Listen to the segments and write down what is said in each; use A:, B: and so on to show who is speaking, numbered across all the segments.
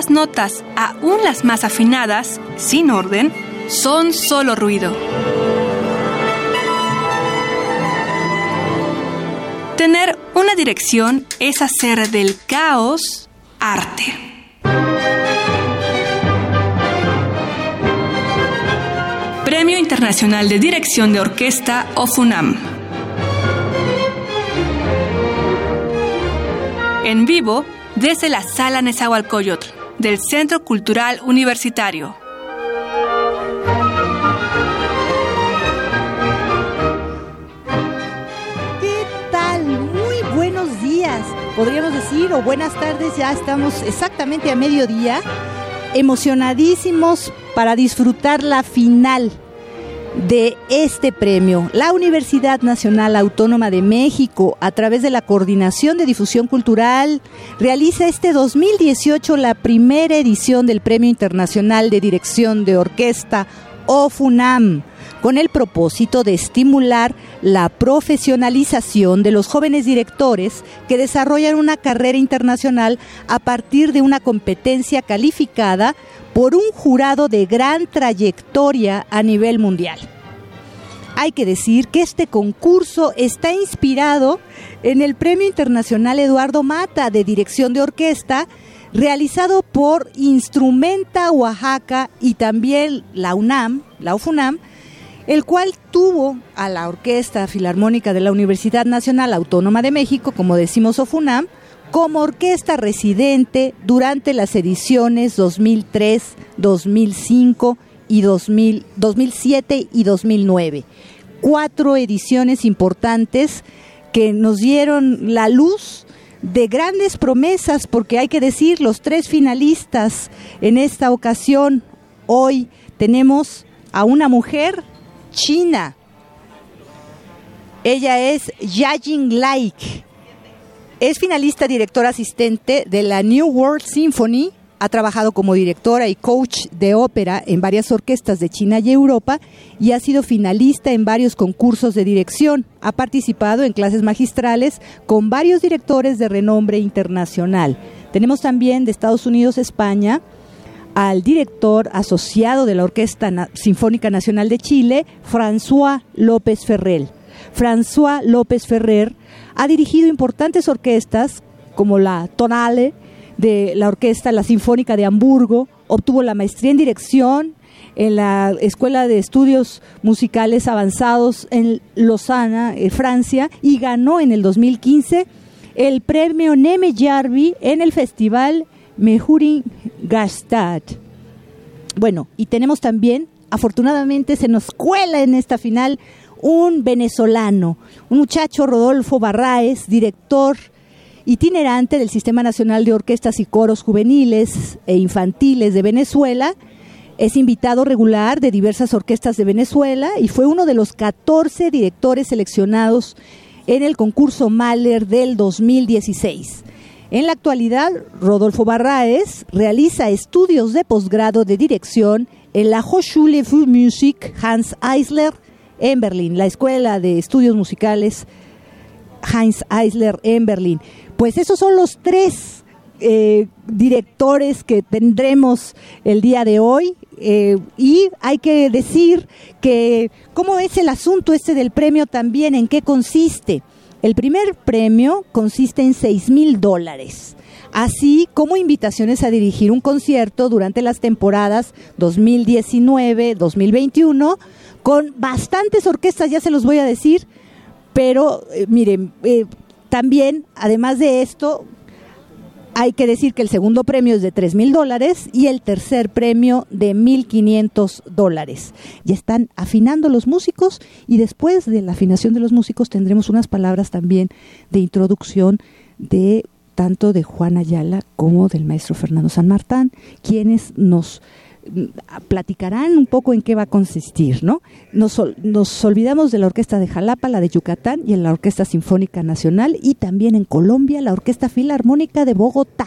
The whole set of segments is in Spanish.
A: las notas, aún las más afinadas, sin orden, son solo ruido. Tener una dirección es hacer del caos arte. Premio Internacional de Dirección de Orquesta OFUNAM. En vivo desde la Sala Nezahualcóyotl del Centro Cultural Universitario.
B: ¿Qué tal? Muy buenos días, podríamos decir, o buenas tardes, ya estamos exactamente a mediodía, emocionadísimos para disfrutar la final de este premio. La Universidad Nacional Autónoma de México, a través de la Coordinación de Difusión Cultural, realiza este 2018 la primera edición del Premio Internacional de Dirección de Orquesta OFUNAM con el propósito de estimular la profesionalización de los jóvenes directores que desarrollan una carrera internacional a partir de una competencia calificada por un jurado de gran trayectoria a nivel mundial. Hay que decir que este concurso está inspirado en el Premio Internacional Eduardo Mata de Dirección de Orquesta, realizado por Instrumenta Oaxaca y también la UNAM, la UFUNAM, el cual tuvo a la Orquesta Filarmónica de la Universidad Nacional Autónoma de México, como decimos OFUNAM, como orquesta residente durante las ediciones 2003, 2005 y 2007 y 2009. Cuatro ediciones importantes que nos dieron la luz de grandes promesas, porque hay que decir, los tres finalistas en esta ocasión, hoy tenemos a una mujer china. Ella es Yajing Laik. Es finalista director asistente de la New World Symphony. Ha trabajado como directora y coach de ópera en varias orquestas de China y Europa y ha sido finalista en varios concursos de dirección. Ha participado en clases magistrales con varios directores de renombre internacional. Tenemos también de Estados Unidos, España, al director asociado de la Orquesta Sinfónica Nacional de Chile, François López Ferrer. François López Ferrer ha dirigido importantes orquestas como la Tonale de la Orquesta La Sinfónica de Hamburgo, obtuvo la maestría en dirección en la Escuela de Estudios Musicales Avanzados en Lausana, eh, Francia, y ganó en el 2015 el premio Neme Jarvi en el Festival Mehurin Gastad. Bueno, y tenemos también, afortunadamente se nos cuela en esta final un venezolano, un muchacho Rodolfo Barraez, director itinerante del Sistema Nacional de Orquestas y Coros Juveniles e Infantiles de Venezuela. Es invitado regular de diversas orquestas de Venezuela y fue uno de los 14 directores seleccionados en el concurso Mahler del 2016. En la actualidad, Rodolfo Barraez realiza estudios de posgrado de dirección en la Hochschule für Musik Hans Eisler en Berlín, la Escuela de Estudios Musicales Heinz Eisler en Berlín. Pues esos son los tres eh, directores que tendremos el día de hoy. Eh, y hay que decir que cómo es el asunto este del premio también, en qué consiste. El primer premio consiste en 6 mil dólares, así como invitaciones a dirigir un concierto durante las temporadas 2019-2021 con bastantes orquestas, ya se los voy a decir, pero eh, miren, eh, también, además de esto, hay que decir que el segundo premio es de 3 mil dólares y el tercer premio de 1.500 dólares. Ya están afinando los músicos y después de la afinación de los músicos tendremos unas palabras también de introducción de tanto de Juan Ayala como del maestro Fernando San Martán, quienes nos platicarán un poco en qué va a consistir, ¿no? Nos, olvidamos de la Orquesta de Jalapa, la de Yucatán y en la Orquesta Sinfónica Nacional y también en Colombia la Orquesta Filarmónica de Bogotá.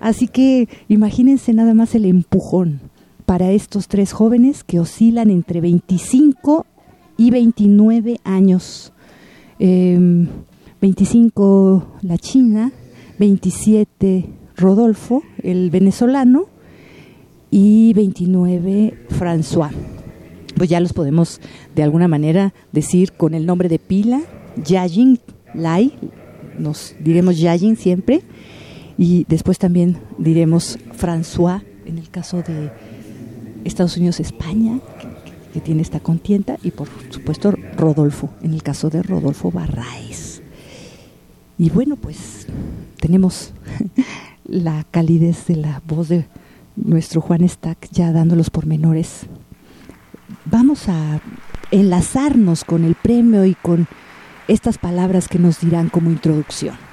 B: Así que imagínense nada más el empujón para estos tres jóvenes que oscilan entre 25 y 29 años. 25 em, la China, 27 Rodolfo, el venezolano, y 29 François. Pues ya los podemos de alguna manera decir con el nombre de pila, Yajin Lai, nos diremos Yajin siempre, y después también diremos François en el caso de Estados Unidos, España, que, tiene esta contienda, y por supuesto Rodolfo, en el caso de Rodolfo Barraes. Y bueno, pues tenemos la calidez de la voz de nuestro Juan Stack ya dando los pormenores. Vamos a enlazarnos con el premio y con estas palabras que nos dirán como introducción.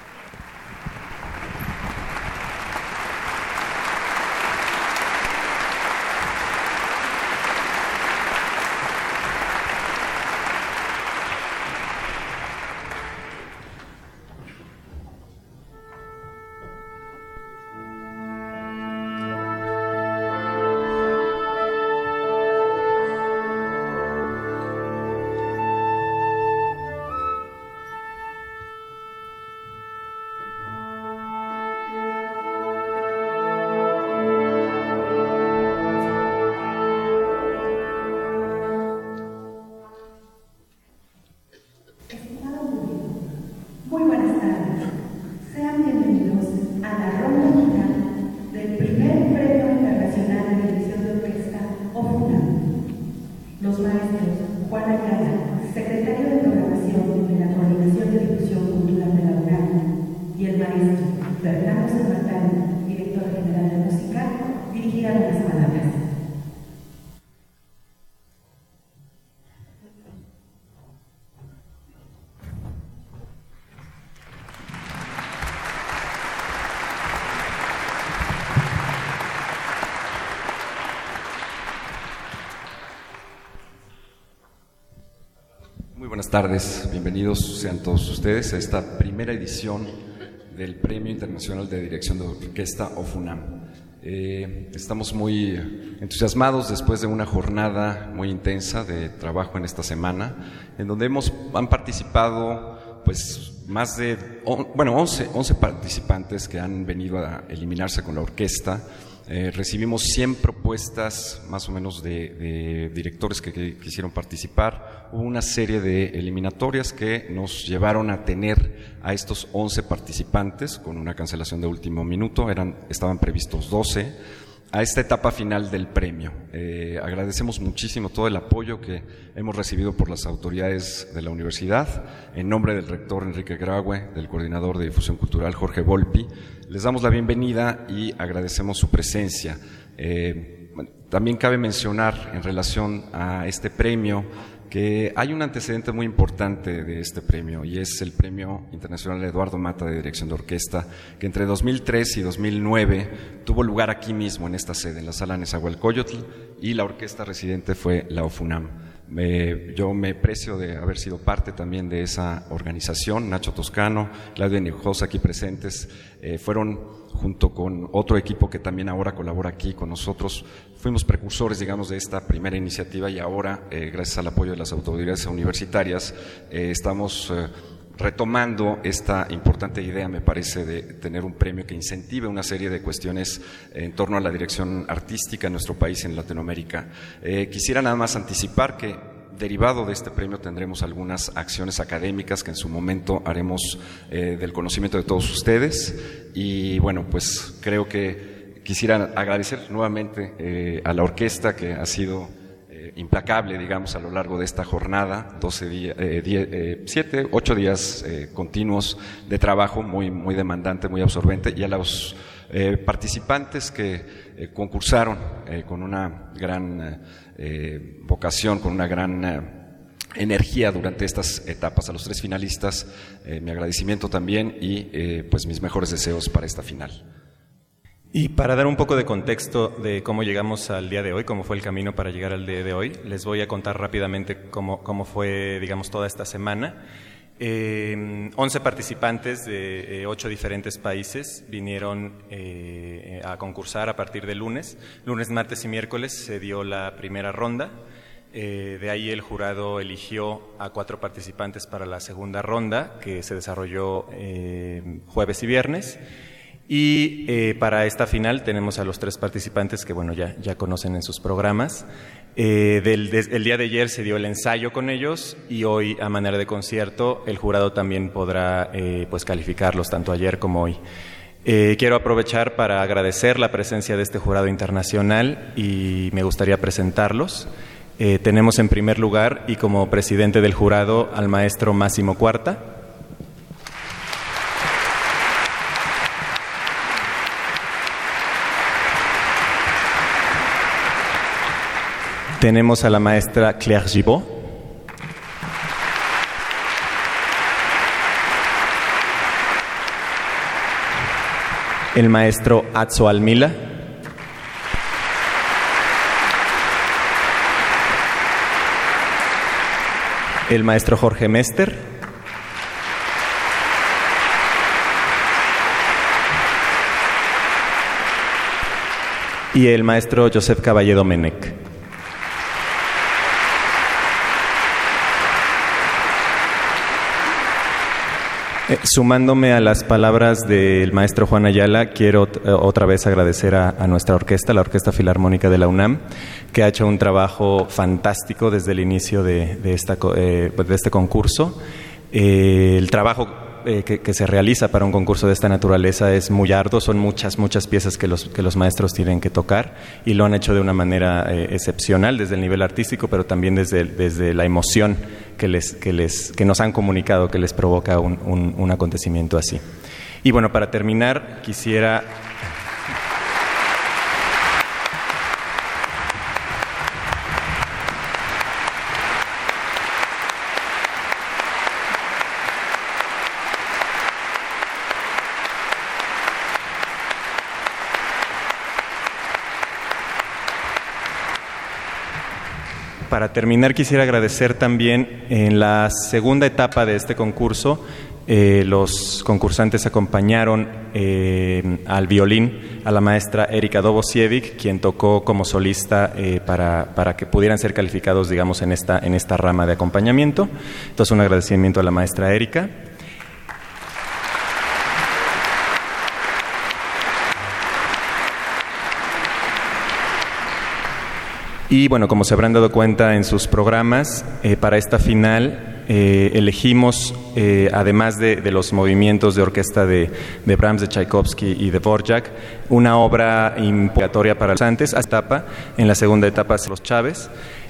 C: Buenas tardes, bienvenidos sean todos ustedes a esta primera edición del Premio Internacional de Dirección de Orquesta OFUNAM. Eh, estamos muy entusiasmados después de una jornada muy intensa de trabajo en esta semana, en donde hemos, han participado pues más de, bueno, 11, 11 participantes que han venido a eliminarse con la orquesta eh, recibimos 100 propuestas más o menos de, directores que, quisieron participar. Hubo una serie de eliminatorias que nos llevaron a tener a estos 11 participantes con una cancelación de último minuto. Eran, estaban previstos 12 a esta etapa final del premio. Eh, agradecemos muchísimo todo el apoyo que hemos recibido por las autoridades de la universidad, en nombre del rector Enrique Graue, del coordinador de difusión cultural Jorge Volpi. Les damos la bienvenida y agradecemos su presencia. Eh, también cabe mencionar en relación a este premio que hay un antecedente muy importante de este premio y es el Premio Internacional Eduardo Mata de Dirección de Orquesta, que entre 2003 y 2009 tuvo lugar aquí mismo en esta sede, en la sala Nezahualcóyotl, y la orquesta residente fue la OFUNAM. Yo me precio de haber sido parte también de esa organización, Nacho Toscano, Claudia Nijosa aquí presentes, eh, fueron junto con otro equipo que también ahora colabora aquí con nosotros. Fuimos precursores, digamos, de esta primera iniciativa y ahora, eh, gracias al apoyo de las autoridades universitarias, eh, estamos retomando esta importante idea, me parece, de tener un premio que incentive una serie de cuestiones en torno a la dirección artística en nuestro país en Latinoamérica. quisiera nada más anticipar que derivado de este premio tendremos algunas acciones académicas que en su momento haremos eh, del conocimiento de todos ustedes. Y bueno, pues creo que quisiera agradecer nuevamente eh, a la orquesta que ha sido eh, implacable, digamos, a lo largo de esta jornada, 12 días, 7, 8 días continuos de trabajo muy, muy demandante, muy absorbente, y a los participantes que concursaron con una gran eh, vocación, con una gran eh, energía durante estas etapas. A los tres finalistas, eh, mi agradecimiento también y pues mis mejores deseos para esta final.
D: Y para dar un poco de contexto de cómo llegamos al día de hoy, cómo fue el camino para llegar al día de hoy, les voy a contar rápidamente cómo, cómo fue, digamos, toda esta semana. Eh, 11 participantes de ocho diferentes países vinieron eh, a concursar a partir de lunes. Lunes, martes y miércoles se dio la primera ronda. Eh, de ahí el jurado eligió a cuatro participantes para la segunda ronda, que se desarrolló eh, jueves y viernes. Y eh, para esta final tenemos a los tres participantes que, bueno, ya, ya conocen en sus programas. Eh, del, el día de ayer se dio el ensayo con ellos y hoy, a manera de concierto, el jurado también podrá eh, pues calificarlos tanto ayer como hoy. quiero aprovechar para agradecer la presencia de este jurado internacional y me gustaría presentarlos. tenemos en primer lugar y como presidente del jurado al maestro Máximo Cuarta. Tenemos a la maestra Claire Gibault. El maestro Atzo Almila. El maestro Jorge Mester. Y el maestro Josep Caballero Menec. Eh, sumándome a las palabras del maestro Juan Ayala, quiero eh, otra vez agradecer a, nuestra orquesta, la Orquesta Filarmónica de la UNAM, que ha hecho un trabajo fantástico desde el inicio de, eh, pues, este concurso. el trabajo que, se realiza para un concurso de esta naturaleza es muy arduo, son muchas, muchas piezas que los, maestros tienen que tocar y lo han hecho de una manera excepcional desde el nivel artístico, pero también desde la emoción que, les, que, les, que nos han comunicado que les provoca un, un, un acontecimiento así. Y bueno, para terminar, quisiera terminar quisiera agradecer también en la segunda etapa de este concurso, eh, los concursantes acompañaron eh, al violín a la maestra Erika Dobosievic, quien tocó como solista eh, para, para, que pudieran ser calificados, digamos, en esta, en esta rama de acompañamiento. Entonces, un agradecimiento a la maestra Erika. Y bueno, como se habrán dado cuenta en sus programas, eh, para esta final eh, elegimos, eh, además de, los movimientos de orquesta de, de, Brahms, de Tchaikovsky y de Borjak, una obra implicatoria para los antes, etapa, en la segunda etapa los Chávez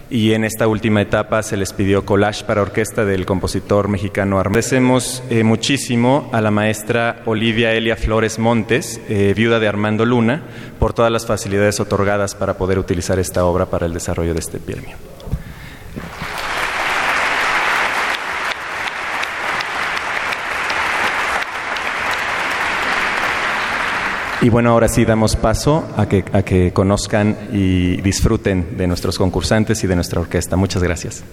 D: y en esta última etapa se les pidió collage para orquesta del compositor mexicano Armando. Agradecemos eh, muchísimo a la maestra Olivia Elia Flores Montes, eh, viuda de Armando Luna, por todas las facilidades otorgadas para poder utilizar esta obra para el desarrollo de este premio. Y bueno, ahora sí damos paso a que, a que conozcan y disfruten de nuestros concursantes y de nuestra orquesta. Muchas gracias.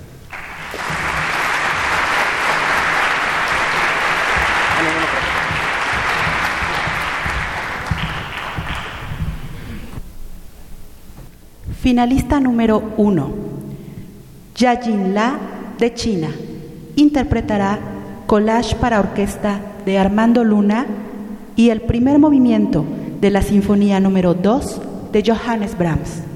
E: Finalista número uno, Yajin La de China, interpretará Collage para orquesta de Armando Luna y el primer movimiento de la Sinfonía número 2 de Johannes Brahms.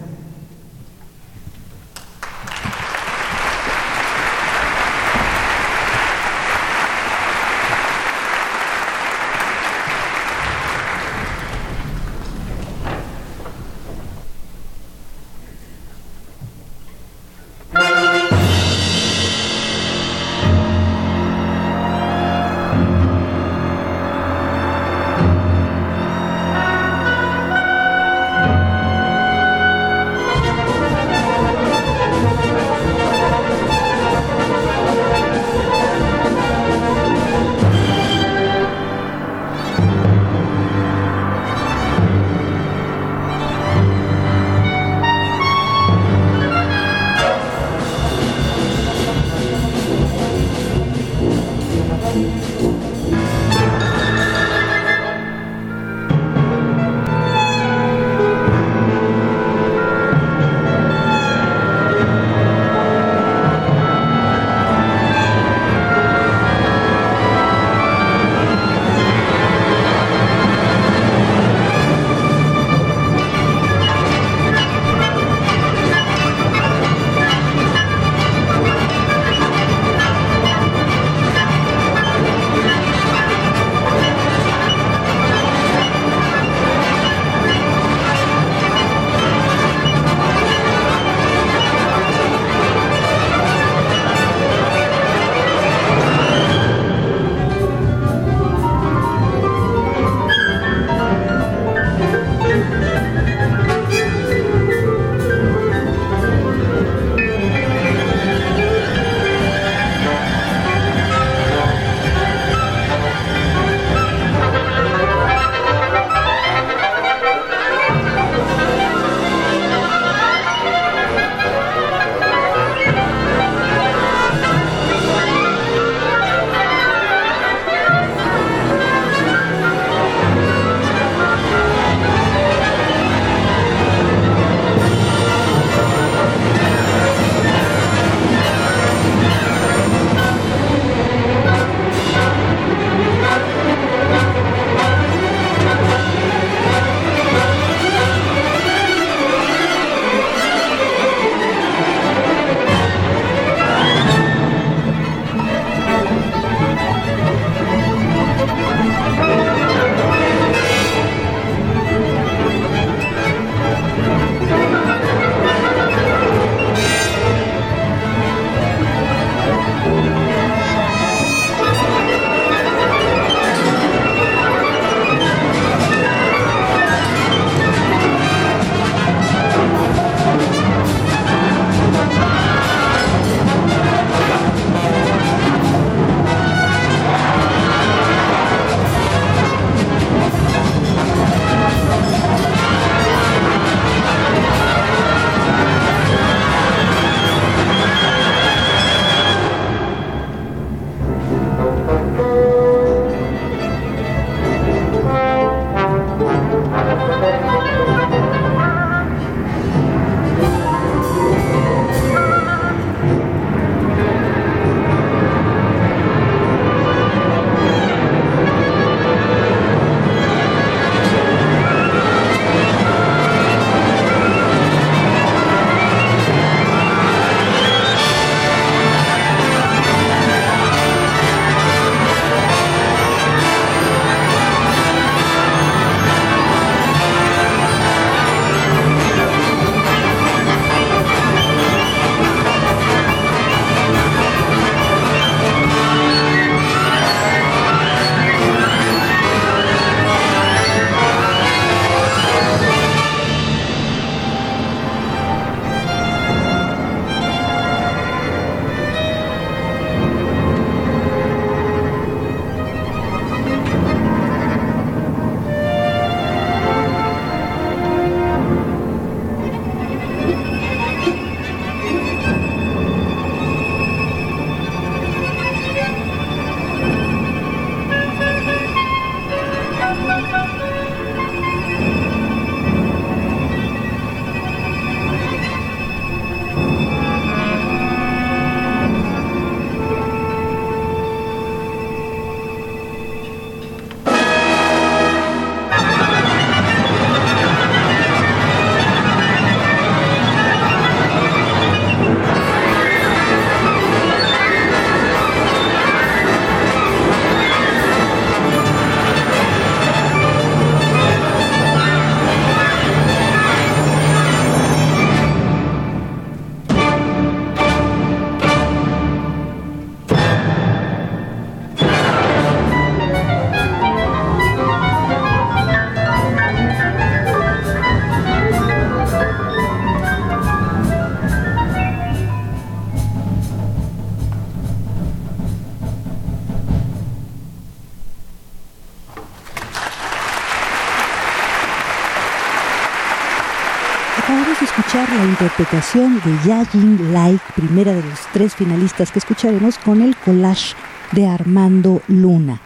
B: Interpretación de Yajin Like, primera de los tres finalistas que escucharemos con el collage de Armando Luna.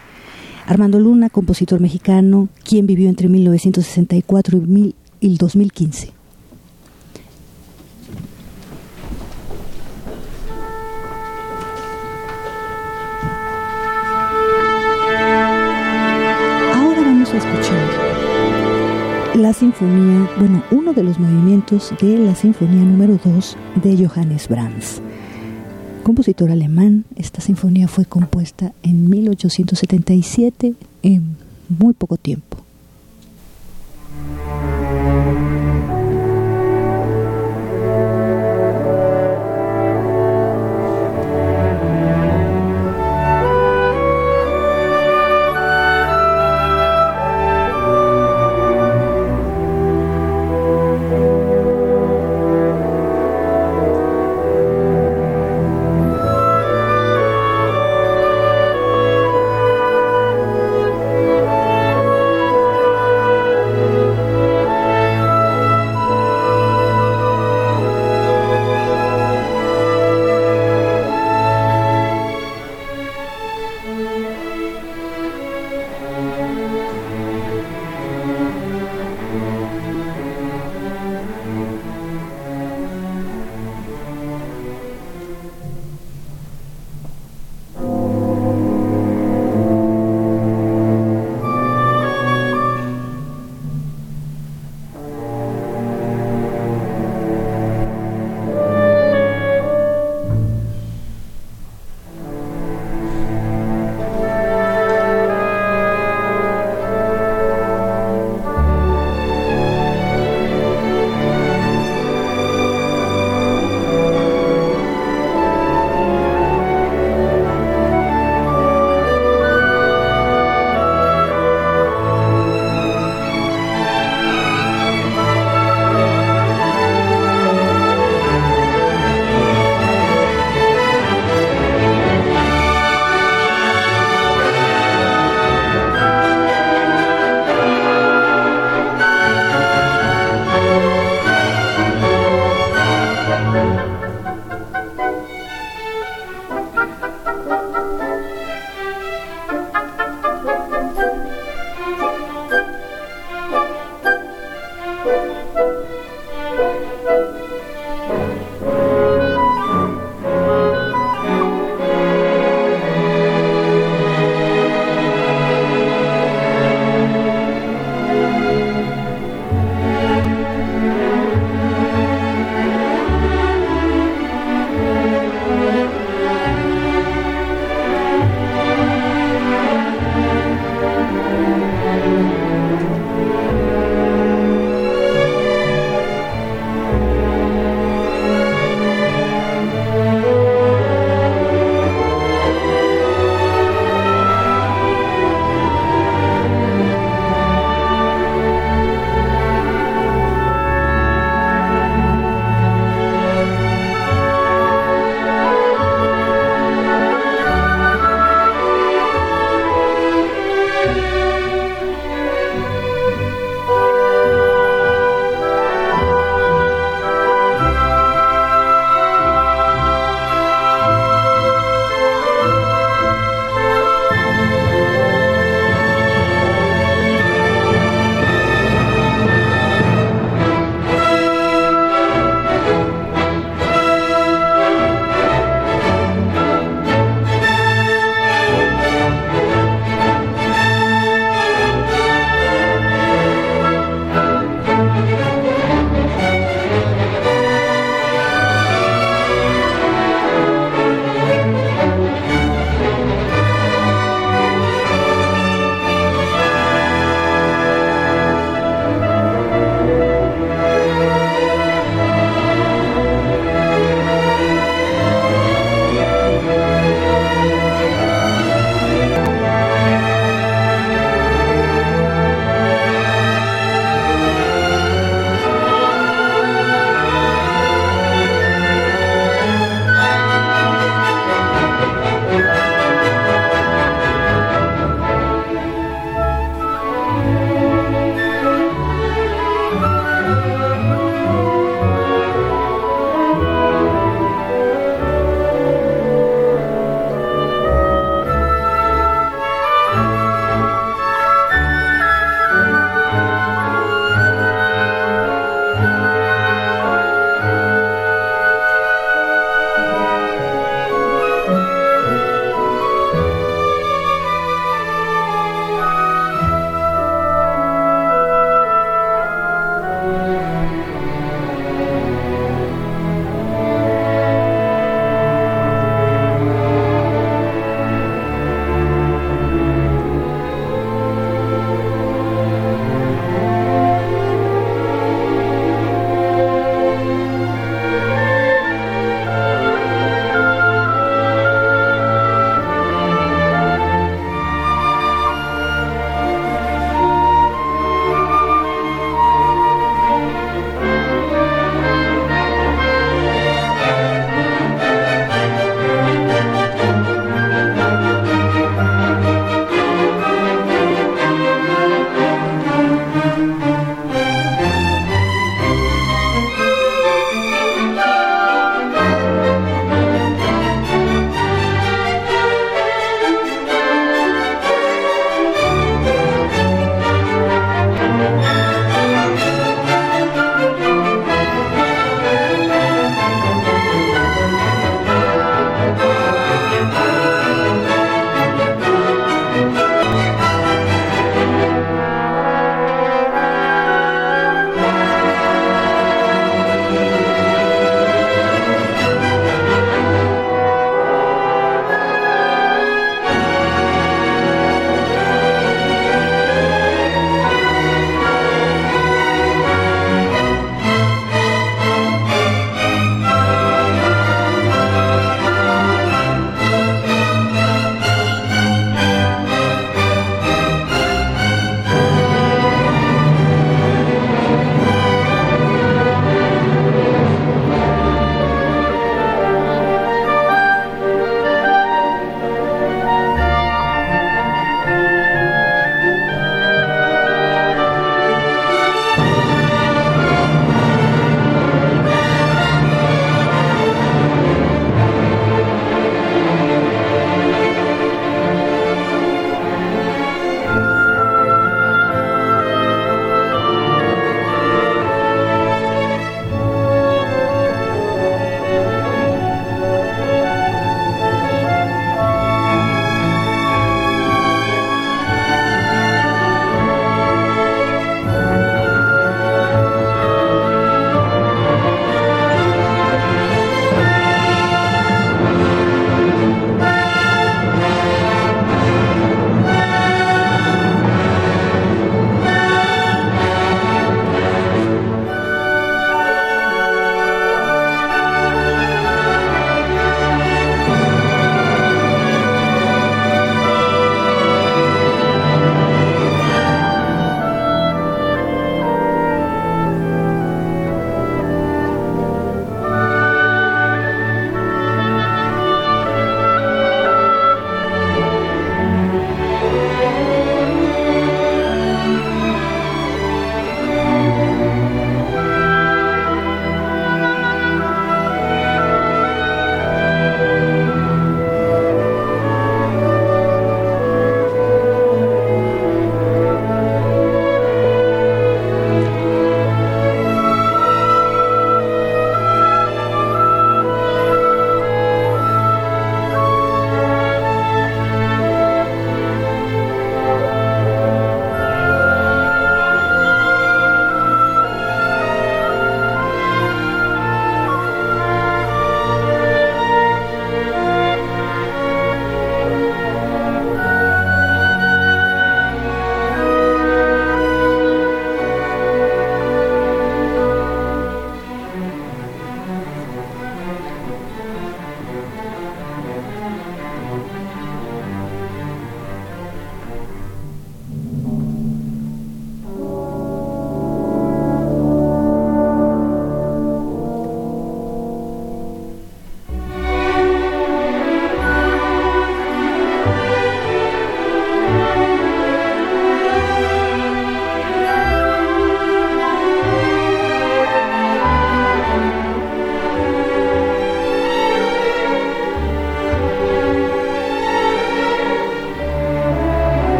B: Armando Luna, compositor mexicano, quien vivió entre 1964 y el 2015. Ahora vamos a escuchar la sinfonía, bueno, uno de los movimientos de la sinfonía número 2 de Johannes Brahms. Compositor alemán, esta sinfonía fue compuesta en 1877, en muy poco tiempo.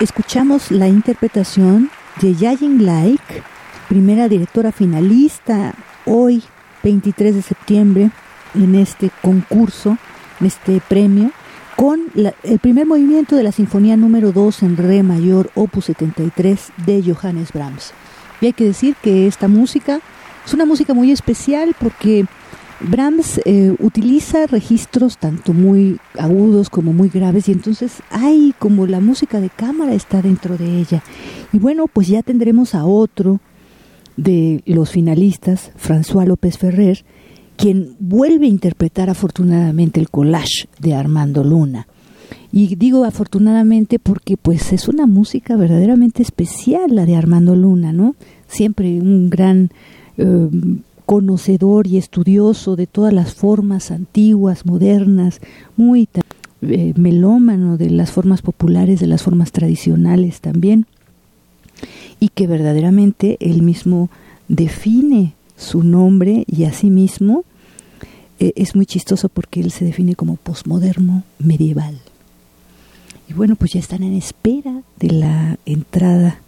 B: Escuchamos la interpretación de Yajin Like, primera directora finalista hoy, 23 de septiembre, en este concurso, en este premio, con el primer movimiento de la Sinfonía número 2 en Re mayor, opus 73 de Johannes Brahms. Y hay que decir que esta música es una música muy especial porque Brahms eh, utiliza registros tanto muy agudos como muy graves y entonces hay como la música de cámara está dentro de ella. Y bueno, pues ya tendremos a otro de los finalistas, François López Ferrer, quien vuelve a interpretar afortunadamente el collage de Armando Luna. Y digo afortunadamente porque pues es una música verdaderamente especial la de Armando Luna, ¿no? Siempre un gran eh, conocedor y estudioso de todas las formas antiguas, modernas, muy eh, melómano de las formas populares, de las formas tradicionales también, y que verdaderamente él mismo define su nombre y asimismo eh, es muy chistoso porque él se define como posmoderno medieval. Y bueno, pues ya están en espera de la entrada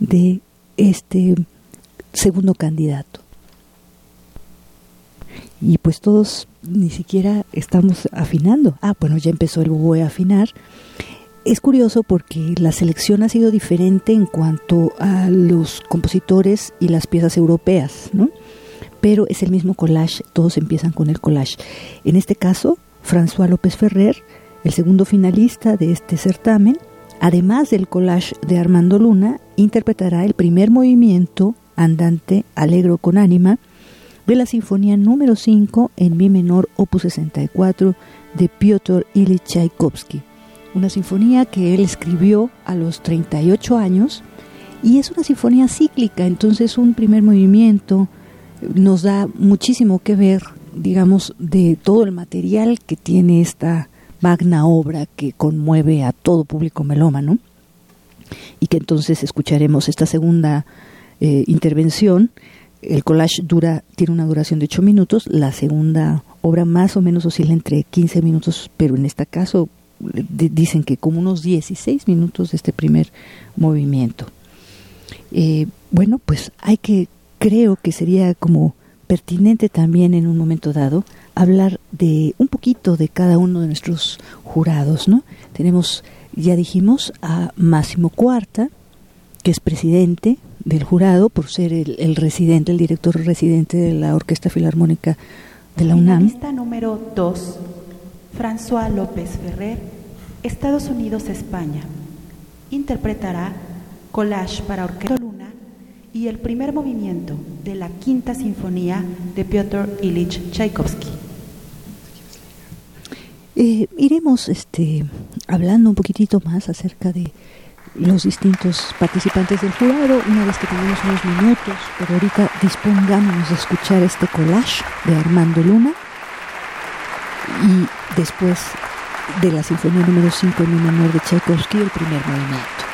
B: de este segundo candidato y pues todos ni siquiera estamos afinando. Ah, bueno, ya empezó el voy a afinar. Es curioso porque la selección ha sido diferente en cuanto a los compositores y las piezas europeas, ¿no? Pero es el mismo collage, todos empiezan con el collage. En este caso, François López Ferrer, el segundo finalista de este certamen, además del collage de Armando Luna, interpretará el primer movimiento andante alegro con ánima de la Sinfonía número 5 en Mi menor, opus 64 de Piotr Ilyich Tchaikovsky. Una sinfonía que él escribió a los 38 años y es una sinfonía cíclica, entonces un primer movimiento nos da muchísimo que ver, digamos, de todo el material que tiene esta magna obra que conmueve a todo público melómano y que entonces escucharemos esta segunda eh, intervención el collage dura, tiene una duración de 8 minutos, la segunda obra más o menos oscila entre 15 minutos, pero en este caso dicen que como unos 16 minutos de este primer movimiento. Eh, bueno, pues hay que, creo que sería como pertinente también en un momento dado hablar de un poquito de cada uno de nuestros jurados, ¿no? Tenemos, ya dijimos, a Máximo Cuarta, que es presidente del jurado por ser el, residente, el director residente de la Orquesta Filarmónica de la UNAM.
E: Lista número 2, François López Ferrer, Estados Unidos, España. Interpretará Collage para Orquesta Luna y el primer movimiento de la Quinta Sinfonía de Piotr Ilich Tchaikovsky.
B: Eh, iremos este, hablando un poquitito más acerca de los distintos participantes del jurado una vez que tenemos unos minutos, pero ahorita dispongámonos de escuchar este collage de Armando Luna y después de la Sinfonía número 5 en mi menor de Tchaikovsky, el primer movimiento.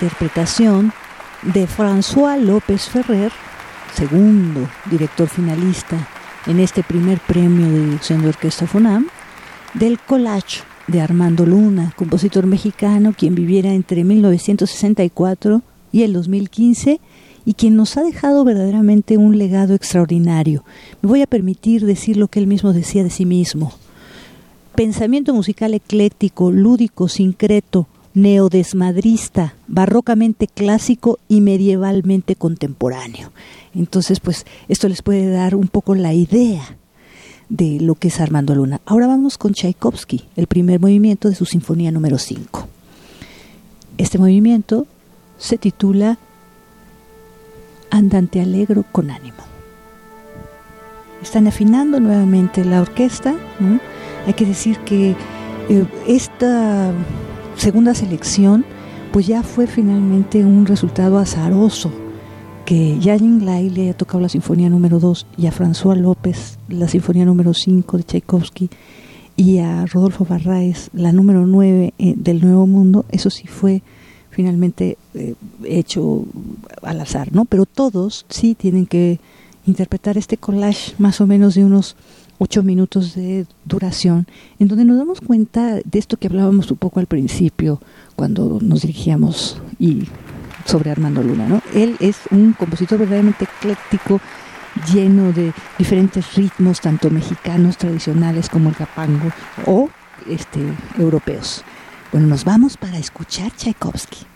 B: Interpretación de François López Ferrer, segundo director finalista en este primer premio de dirección de orquesta FUNAM, del collage de Armando Luna, compositor mexicano, quien viviera entre 1964 y el 2015 y quien nos ha dejado verdaderamente un legado extraordinario. Me voy a permitir decir lo que él mismo decía de sí mismo. Pensamiento musical ecléctico, lúdico, sincreto, neodesmadrista, barrocamente clásico y medievalmente contemporáneo. Entonces, pues esto les puede dar un poco la idea de lo que es Armando Luna. Ahora vamos con Tchaikovsky, el primer movimiento de su Sinfonía número 5. Este movimiento se titula Andante Alegro con ánimo. Están afinando nuevamente la orquesta. Hay que decir que eh, esta segunda selección pues ya fue finalmente un resultado azaroso que Yanin Lai le haya tocado la sinfonía número 2 y a François López la sinfonía número 5 de Tchaikovsky y a Rodolfo Barraez la número 9 eh, del Nuevo Mundo, eso sí fue finalmente eh, hecho al azar, ¿no? Pero todos sí tienen que interpretar este collage más o menos de unos ocho minutos de duración, en donde nos damos cuenta de esto que hablábamos un poco al principio, cuando nos dirigíamos y sobre Armando Luna. ¿no? Él es un compositor verdaderamente ecléctico, lleno de diferentes ritmos, tanto mexicanos tradicionales como el capango o este, europeos. Bueno, nos vamos para escuchar Tchaikovsky.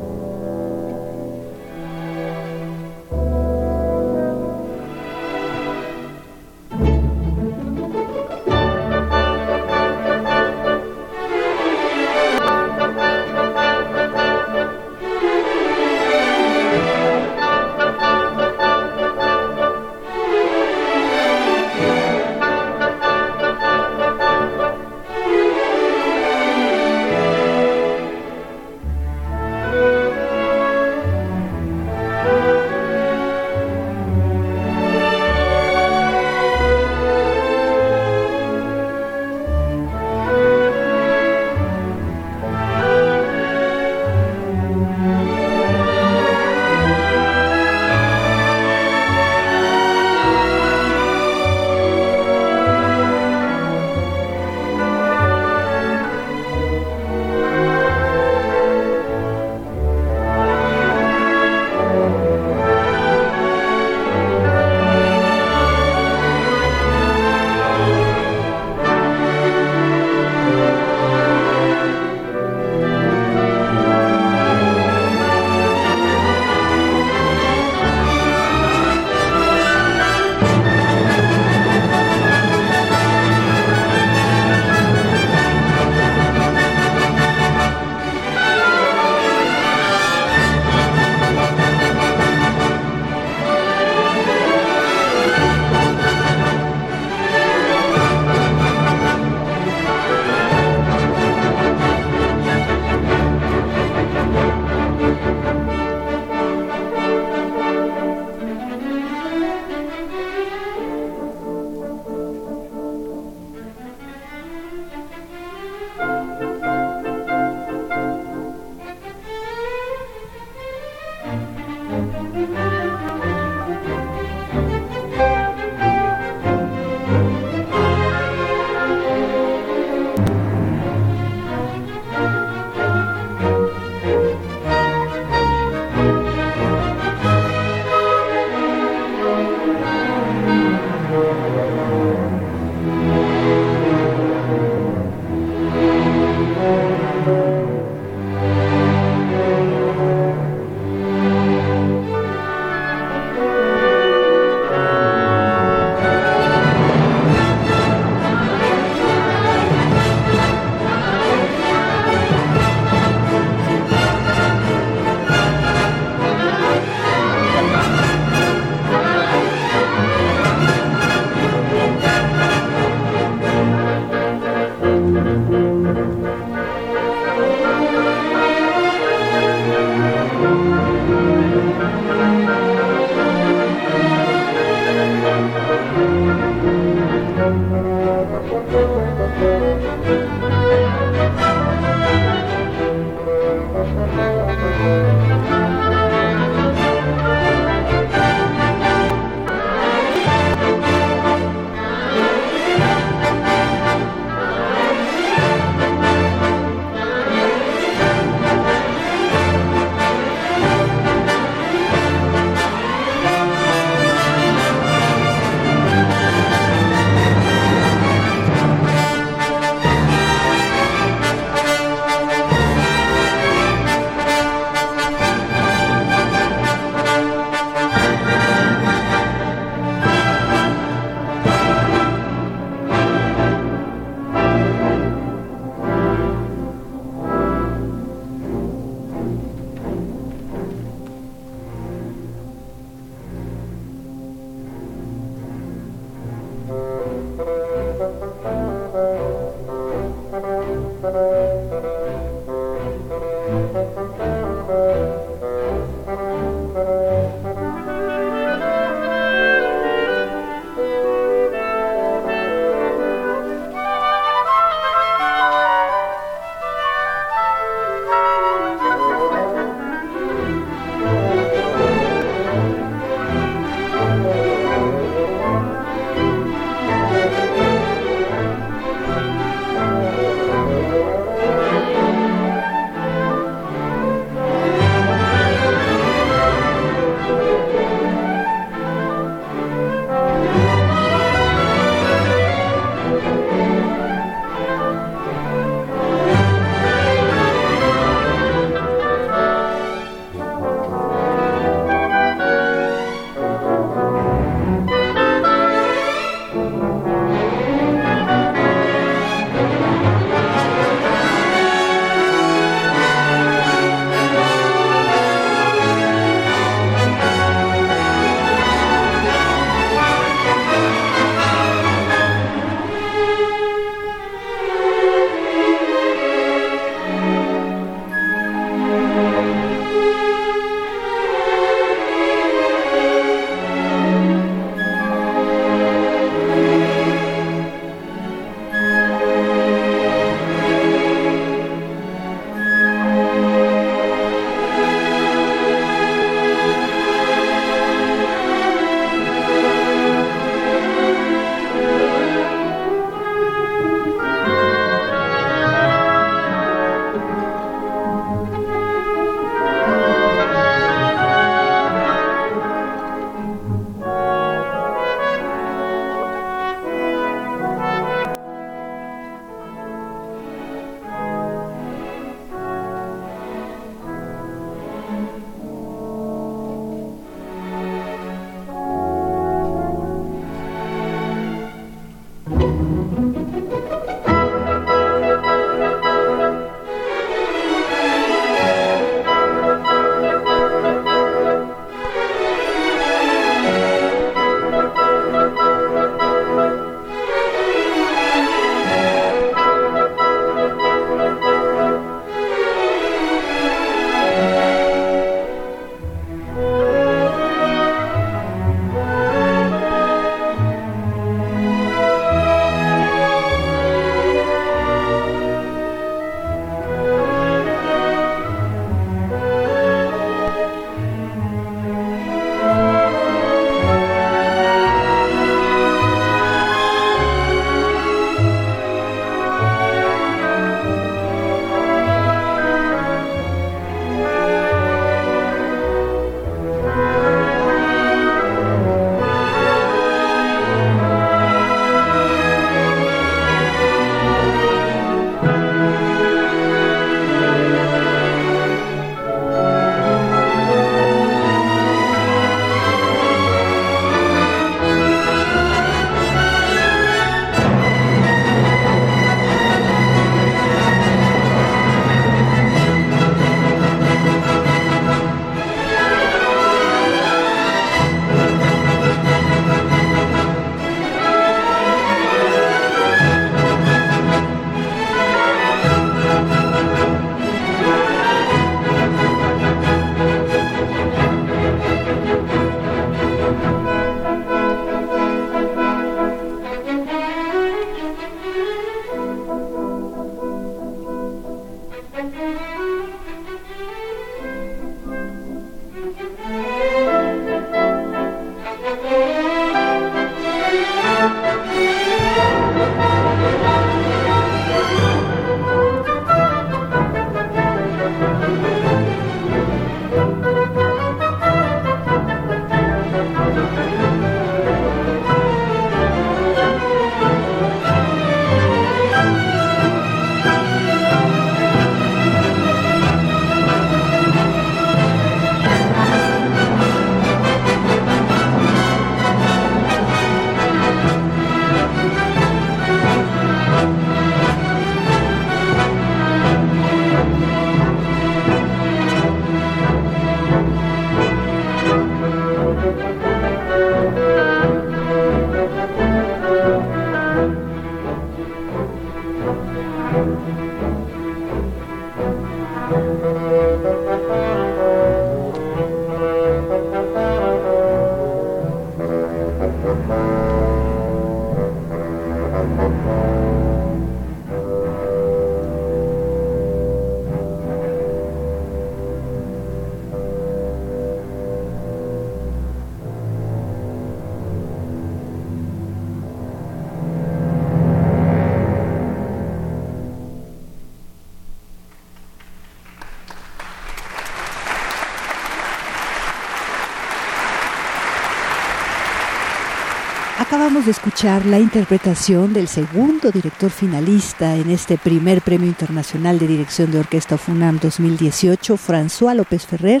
B: Acabamos de escuchar la interpretación del segundo director finalista en este primer Premio Internacional de Dirección de Orquesta FUNAM 2018, François López Ferrer,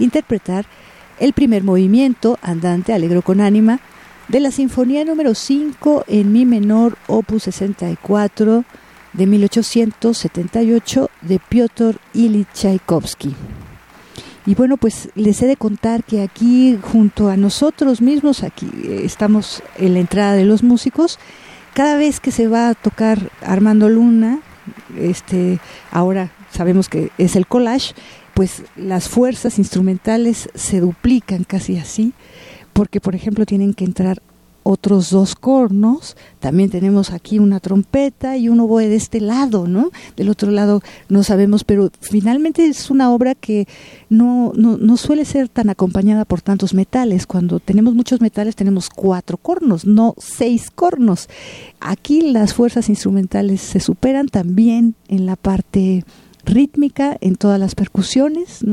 B: interpretar el primer movimiento, Andante Alegro con Ánima, de la Sinfonía número 5 en Mi menor, opus 64 de 1878 de Piotr Ilyich Tchaikovsky. Y bueno, pues les he de contar que aquí junto a nosotros mismos, aquí eh, estamos en la entrada de los músicos, cada vez que se va a tocar Armando Luna, este, ahora sabemos que es el collage, pues las fuerzas instrumentales se duplican casi así, porque por ejemplo tienen que entrar otros dos cornos, también tenemos aquí una trompeta y un oboe de este lado, ¿no? Del otro lado no sabemos, pero finalmente es una obra que no, no, no suele ser tan acompañada por tantos metales. Cuando tenemos muchos metales tenemos cuatro cornos, no seis cornos. Aquí las fuerzas instrumentales se superan también en la parte rítmica en todas las percusiones.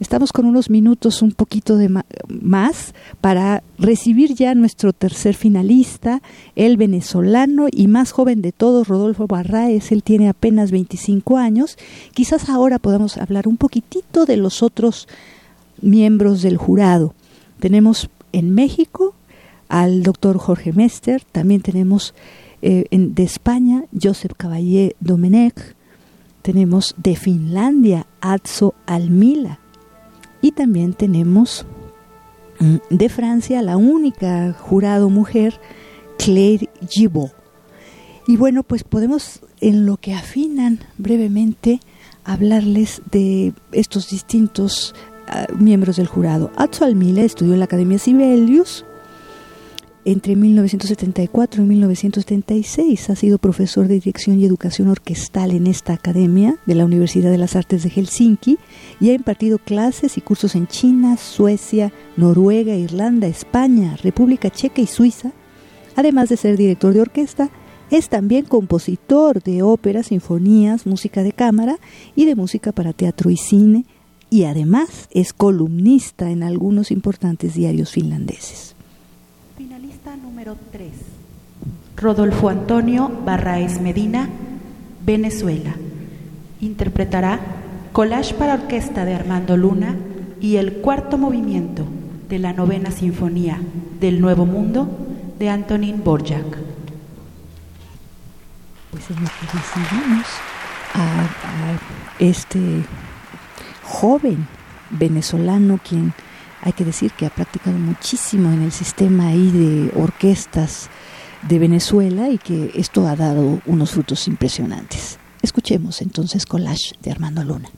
B: Estamos con unos minutos un poquito de más para recibir ya nuestro tercer finalista, el venezolano y más joven de todos, Rodolfo Barraes. Él tiene apenas 25 años. Quizás ahora podamos hablar un poquitito de los otros miembros del jurado. Tenemos en México al doctor Jorge Mester, también tenemos eh, de España Josep Caballé Domenech, tenemos de Finlandia, Atso Almila. Y también tenemos mm, de Francia la única jurado mujer, Claire Gibault. Y bueno, pues podemos, en lo que afinan brevemente, hablarles de estos distintos ah, miembros del jurado. Atso Almila estudió en la Academia Sibelius, entre 1974 y 1976 ha sido profesor de dirección y educación orquestal en esta academia de la Universidad de las Artes de Helsinki y ha impartido clases y cursos en China, Suecia, Noruega, Irlanda, España, República Checa y Suiza. Además de ser director de orquesta, es también compositor de óperas, sinfonías, música de cámara y de música para teatro y cine. Y además es columnista en algunos importantes diarios finlandeses
E: número 3. Rodolfo Antonio Barraez Medina, Venezuela. Interpretará Collage para orquesta de Armando Luna y el cuarto movimiento de la novena sinfonía del Nuevo Mundo de Antonín Borjak.
B: Pues es lo que a este joven venezolano quien hay que decir que ha practicado muchísimo en el sistema ahí de orquestas de Venezuela y que esto ha dado unos frutos impresionantes. Escuchemos entonces Collage de Armando Luna.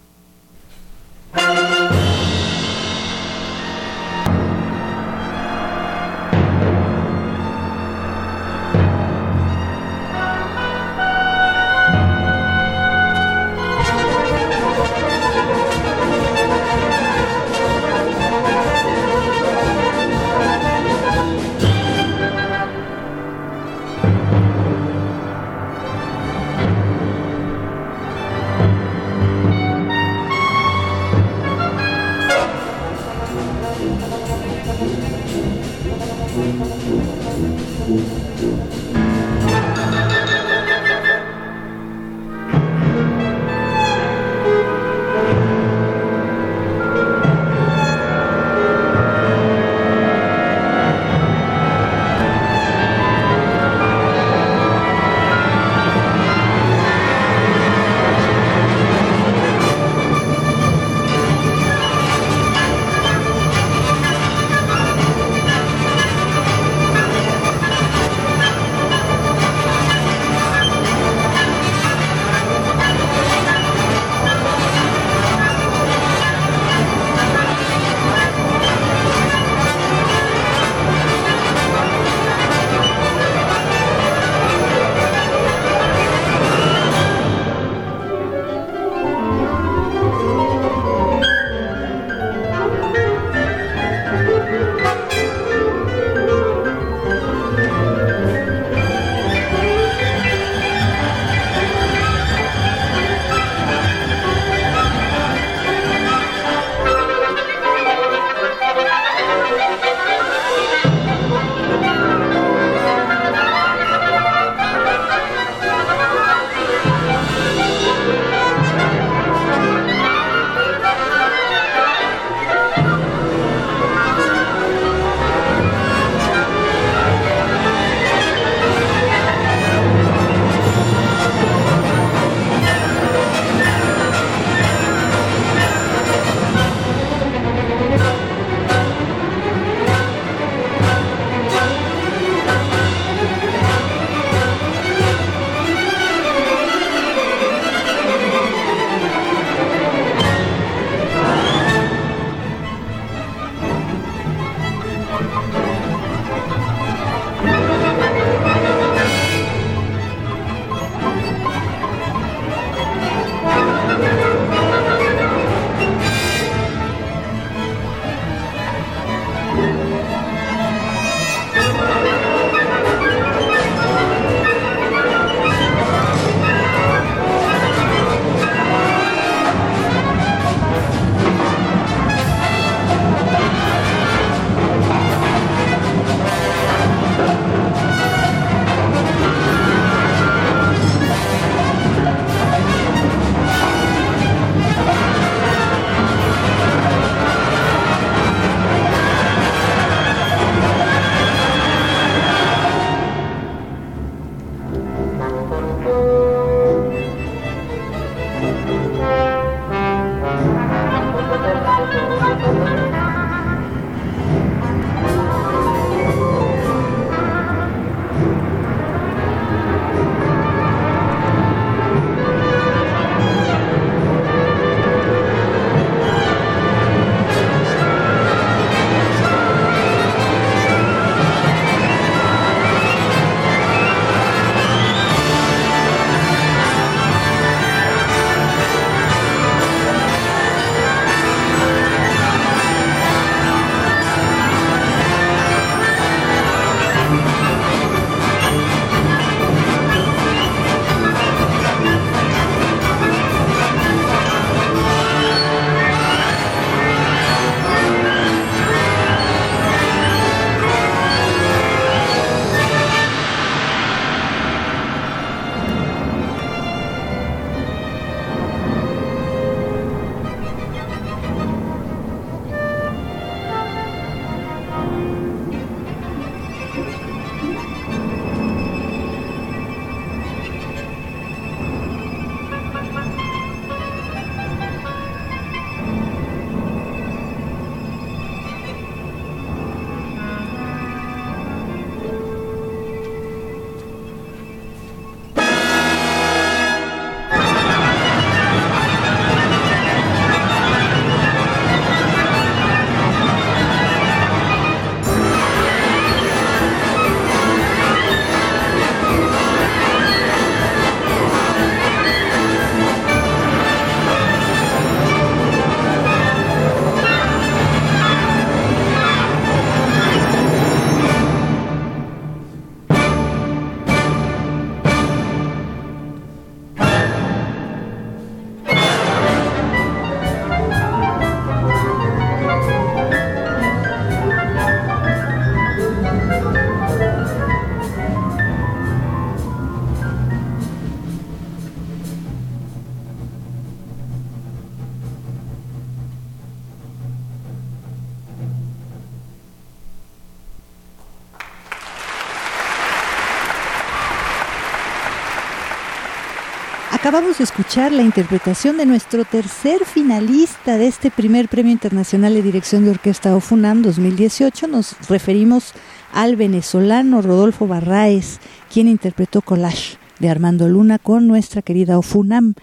B: Acabamos de escuchar la interpretación de nuestro tercer finalista de este primer Premio Internacional de Dirección de Orquesta OFUNAM 2018. Nos referimos al venezolano Rodolfo Barraez, quien interpretó Collage de Armando Luna con nuestra querida OFUNAM.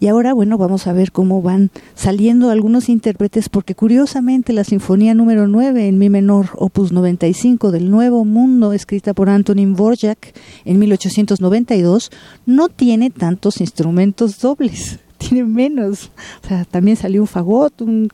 B: Y ahora, bueno, vamos a ver cómo van saliendo algunos intérpretes, porque curiosamente la Sinfonía número 9 en Mi menor, opus 95 del Nuevo Mundo, escrita por Antonin Borjak en 1892, no tiene tantos instrumentos dobles, tiene menos. O sea, también salió un fagot, un,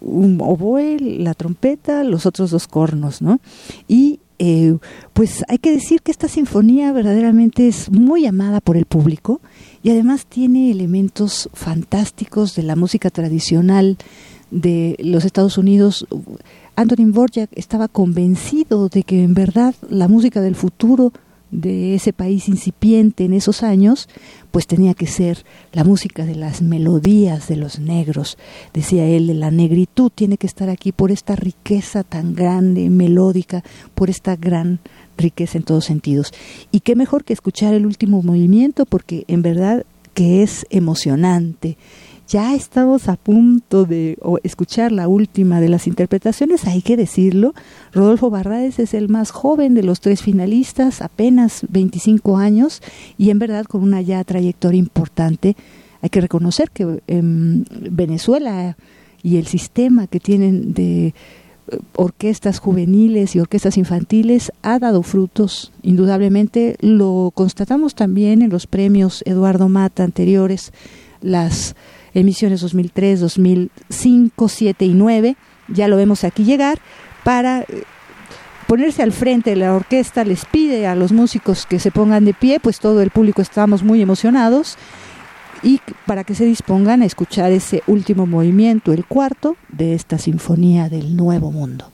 B: un oboe, la trompeta, los otros dos cornos, ¿no? Y eh, pues hay que decir que esta sinfonía verdaderamente es muy amada por el público y además tiene elementos fantásticos de la música tradicional de los Estados Unidos. Antonin Borjak estaba convencido de que en verdad la música del futuro de ese país incipiente en esos años, pues tenía que ser la música de las melodías de los negros, decía él, la negritud tiene que estar aquí por esta riqueza tan grande, melódica, por esta gran riqueza en todos sentidos. Y qué mejor que escuchar el último movimiento, porque en verdad que es emocionante ya estamos a punto de escuchar la última de las interpretaciones, hay que decirlo. Rodolfo Barraez es el más joven de los tres finalistas, apenas 25 años, y en verdad con una ya trayectoria importante. Hay que reconocer que en Venezuela y el sistema que tienen de orquestas juveniles y orquestas infantiles ha dado frutos, indudablemente. Lo constatamos también en los premios Eduardo Mata anteriores, las emisiones 2003, 2005, 7 y 9. Ya lo vemos aquí llegar para eh, ponerse al frente de la orquesta, les pide a los músicos que se pongan de pie, pues todo el público estamos muy emocionados y para que se dispongan a escuchar ese último movimiento, el cuarto de esta sinfonía del Nuevo Mundo.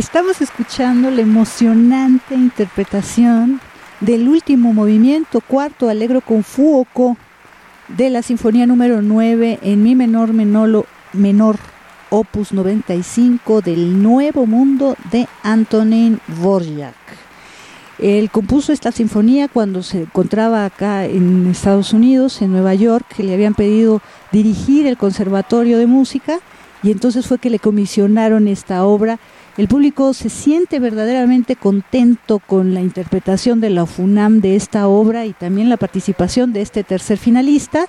B: Estamos escuchando la emocionante interpretación del último movimiento, cuarto alegro con Fuoco, de la Sinfonía número 9 en Mi menor menolo, menor opus 95 del Nuevo Mundo de Antonin Dvorak. Él compuso esta sinfonía cuando se encontraba acá en Estados Unidos, en Nueva York, que le habían pedido dirigir el Conservatorio de Música y entonces fue que le comisionaron esta obra el público se siente verdaderamente contento con la interpretación de la FUNAM de esta obra y también la participación de este tercer finalista,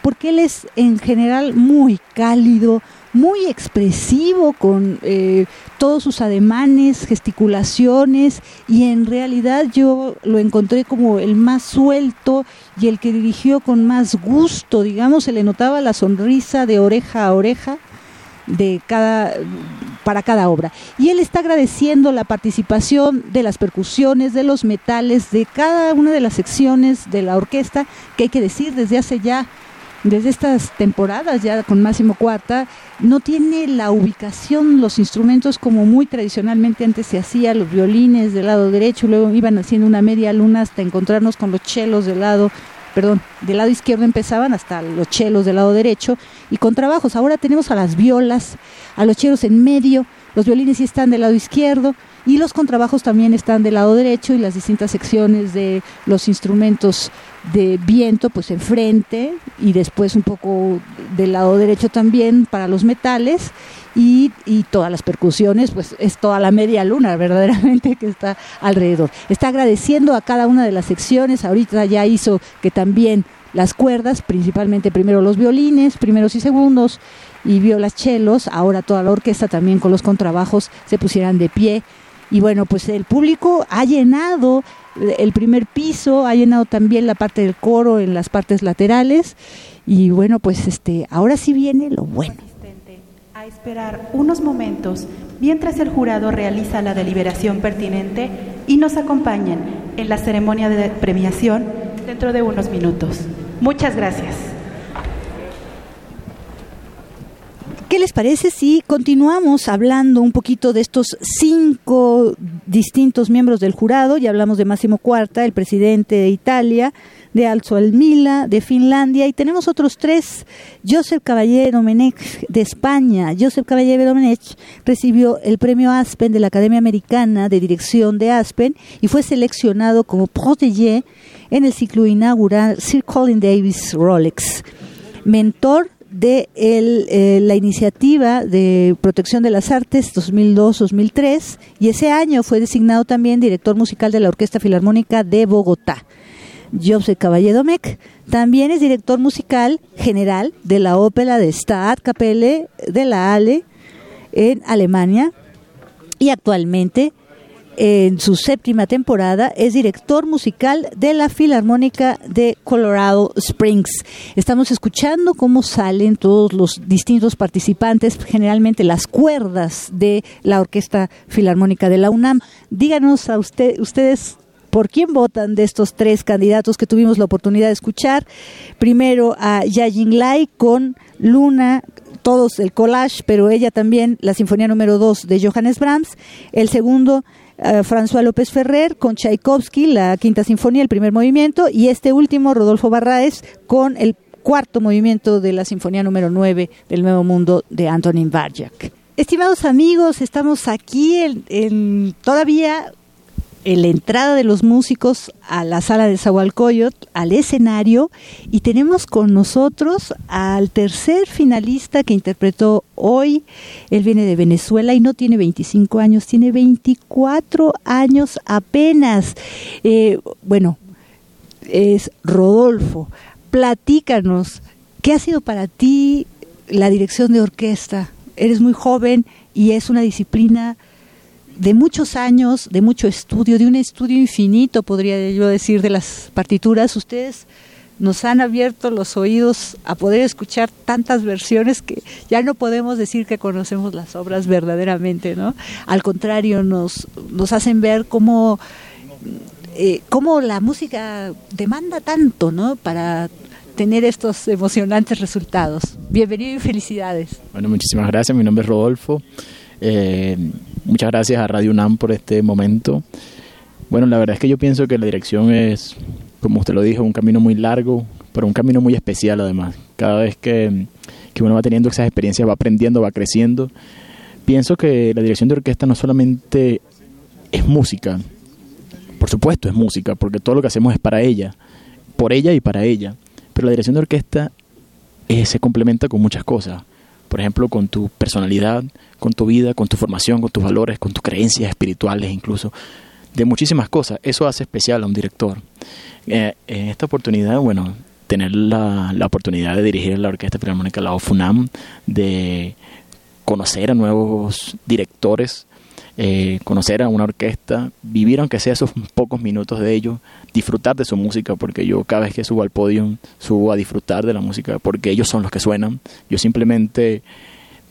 B: porque él es en general muy cálido, muy expresivo con eh, todos sus ademanes, gesticulaciones y en realidad yo lo encontré como el más suelto y el que dirigió con más gusto, digamos, se le notaba la sonrisa de oreja a oreja de cada para cada obra. Y él está agradeciendo la participación de las percusiones, de los metales, de cada una de las secciones de la orquesta, que hay que decir desde hace ya desde estas temporadas ya con Máximo Cuarta, no tiene la ubicación, los instrumentos como muy tradicionalmente antes se hacía, los violines del lado derecho, luego iban haciendo una media luna hasta encontrarnos con los chelos del lado perdón, del lado izquierdo empezaban hasta los chelos del lado derecho y con trabajos. Ahora tenemos a las violas, a los chelos en medio, los violines sí están del lado izquierdo y los contrabajos también están del lado derecho y las distintas secciones de los instrumentos de viento pues enfrente y después un poco del lado derecho también para los metales y, todas las percusiones, pues es toda la media luna verdaderamente que está alrededor. Está agradeciendo a cada una de las secciones, ahorita ya hizo que también las cuerdas, principalmente primero los violines, primeros y segundos, y violas chelos, ahora toda la orquesta también con los contrabajos se pusieran de pie. Y bueno, pues el público ha llenado el primer piso, ha llenado también la parte del coro en las partes laterales. Y bueno, pues este, ahora sí viene lo bueno
E: esperar unos momentos mientras el jurado realiza la deliberación pertinente y nos acompañen en la ceremonia de premiación dentro de unos minutos. Muchas gracias.
B: ¿Qué les parece si continuamos hablando un poquito de estos cinco distintos miembros del jurado? Ya hablamos de Máximo Cuarta, el presidente de Italia, de Alzo Almila, de Finlandia, y tenemos otros tres. Josep Caballé Domenech, de España. Josep Caballé Domenech recibió el premio Aspen de la Academia Americana de Dirección de Aspen y fue seleccionado como protégé en el ciclo inaugural Sir Colin Davis Rolex. Mentor de eh, la iniciativa de protección de las artes 2002-2003 y ese año fue designado también director musical de la Orquesta Filarmónica de Bogotá. Josep Caballé Domecq también es director musical general de la ópera de Staatkapelle de la Ale en Alemania y actualmente en su séptima temporada, es director musical de la Filarmónica de Colorado Springs. Estamos escuchando cómo salen todos los distintos participantes, generalmente las cuerdas de la Orquesta Filarmónica de la UNAM. Díganos a usted, ustedes por quién votan de estos tres candidatos que tuvimos la oportunidad de escuchar. Primero a Yajin Lai con Luna, todos el collage, pero ella también la Sinfonía número 2 de Johannes Brahms. El segundo eh, François López Ferrer con Tchaikovsky, la quinta sinfonía, el primer movimiento, y este último, Rodolfo Barraez, con el cuarto movimiento de la sinfonía número 9 del Nuevo Mundo de Antonin Barjak. Estimados amigos, estamos aquí en todavía la entrada de los músicos a la sala de Zahualcoyot, al escenario, y tenemos con nosotros al tercer finalista que interpretó hoy. Él viene de Venezuela y no tiene 25 años, tiene 24 años apenas. Eh, bueno, es Rodolfo. Platícanos, ¿qué ha sido para ti la dirección de orquesta? Eres muy joven y es una disciplina de muchos años, de mucho estudio, de un estudio infinito, podría yo decir, de las partituras, ustedes nos han abierto los oídos a poder escuchar tantas versiones que ya no podemos decir que conocemos las obras verdaderamente, ¿no? Al contrario, nos, nos hacen ver cómo, eh, cómo la música demanda tanto, ¿no? Para tener estos emocionantes resultados. Bienvenido y felicidades.
F: Bueno, muchísimas gracias. Mi nombre es Rodolfo. Eh, muchas gracias a Radio UNAM por este momento. Bueno, la verdad es que yo pienso que la dirección es, como usted lo dijo, un camino muy largo, pero un camino muy especial además. Cada vez que, que uno va teniendo esas experiencias, va aprendiendo, va creciendo. Pienso que la dirección de orquesta no solamente es música, por supuesto es música, porque todo lo que hacemos es para ella, por ella y para ella. Pero la dirección de orquesta eh, se complementa con muchas cosas. Por ejemplo, con tu personalidad, con tu vida, con tu formación, con tus valores, con tus creencias espirituales incluso, de muchísimas cosas. Eso hace especial a un director. Eh, en esta oportunidad, bueno, tener la, la oportunidad de dirigir la Orquesta Filarmónica La OFUNAM, de conocer a nuevos directores eh, conocer a una orquesta, vivir aunque sea esos pocos minutos de ellos, disfrutar de su música, porque yo cada vez que subo al podio subo a disfrutar de la música, porque ellos son los que suenan. Yo simplemente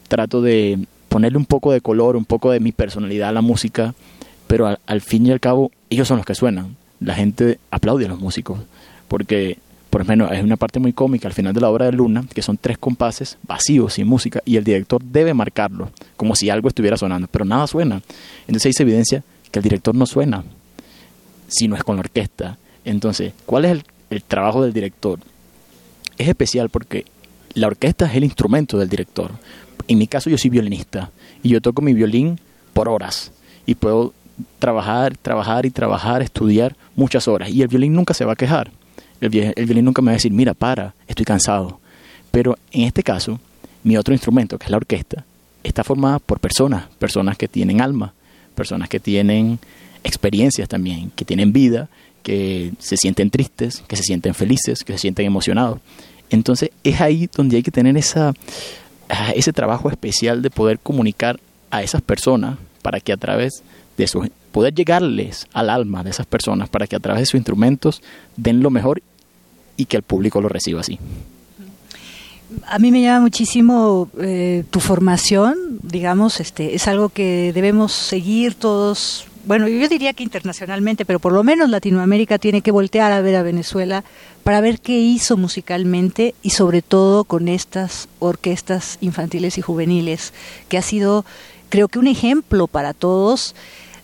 F: trato de ponerle un poco de color, un poco de mi personalidad a la música, pero al, al fin y al cabo ellos son los que suenan. La gente aplaude a los músicos, porque por ejemplo, hay una parte muy cómica al final de la obra de Luna, que son tres compases vacíos, sin música, y el director debe marcarlo, como si algo estuviera sonando, pero nada suena. Entonces ahí evidencia que el director no suena, si no es con la orquesta. Entonces, ¿cuál es el, el trabajo del director? Es especial porque la orquesta es el instrumento del director. En mi caso yo soy violinista y yo toco mi violín por horas y puedo trabajar, trabajar y trabajar, estudiar muchas horas y el violín nunca se va a quejar el, violín nunca me va a decir, mira, para, estoy cansado. Pero en este caso, mi otro instrumento, que es la orquesta, está formada por personas, personas que tienen alma, personas que tienen experiencias también, que tienen vida, que se sienten tristes, que se sienten felices, que se sienten emocionados. Entonces es ahí donde hay que tener esa, ah, ese trabajo especial de poder comunicar a esas personas para que a través de su, poder llegarles al alma de esas personas para que a través de sus instrumentos den lo mejor y que el público lo reciba así.
B: A mí me llama muchísimo eh, tu formación, digamos, este, es algo que debemos seguir todos. Bueno, yo diría que internacionalmente, pero por lo menos Latinoamérica tiene que voltear a ver a Venezuela para ver qué hizo musicalmente y sobre todo con estas orquestas infantiles y juveniles, que ha sido, creo que un ejemplo para todos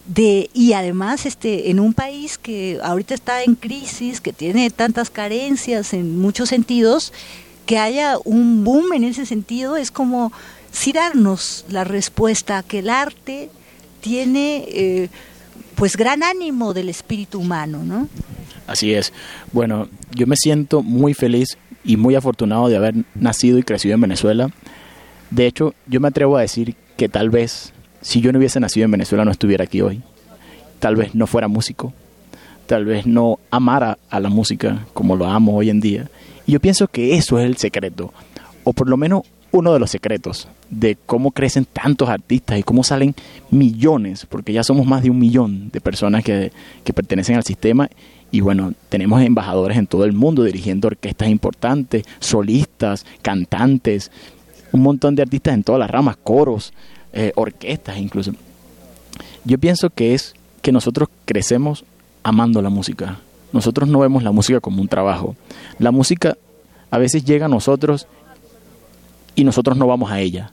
B: de y además este en un país que ahorita está en crisis que tiene tantas carencias en muchos sentidos que haya un boom en ese sentido es como si darnos la respuesta que el arte tiene eh, pues gran ánimo del espíritu humano no
F: así es. Bueno yo me siento muy feliz y muy afortunado de haber nacido y crecido en Venezuela. De hecho yo me atrevo a decir que tal vez si yo no hubiese nacido en Venezuela no estuviera aquí hoy. Tal vez no fuera músico, tal vez no amara a la música como lo amo hoy en día. Y yo pienso que eso es el secreto, o por lo menos uno de los secretos de cómo crecen tantos artistas y cómo salen millones, porque ya somos más de un millón de personas que, que pertenecen al sistema y bueno, tenemos embajadores en todo el mundo dirigiendo orquestas importantes, solistas, cantantes, un montón de artistas en todas las ramas, coros, eh, orquestas incluso. Yo pienso que es que nosotros crecemos amando la música. Nosotros no vemos la música como un trabajo. La música a veces llega a nosotros y nosotros no vamos a ella.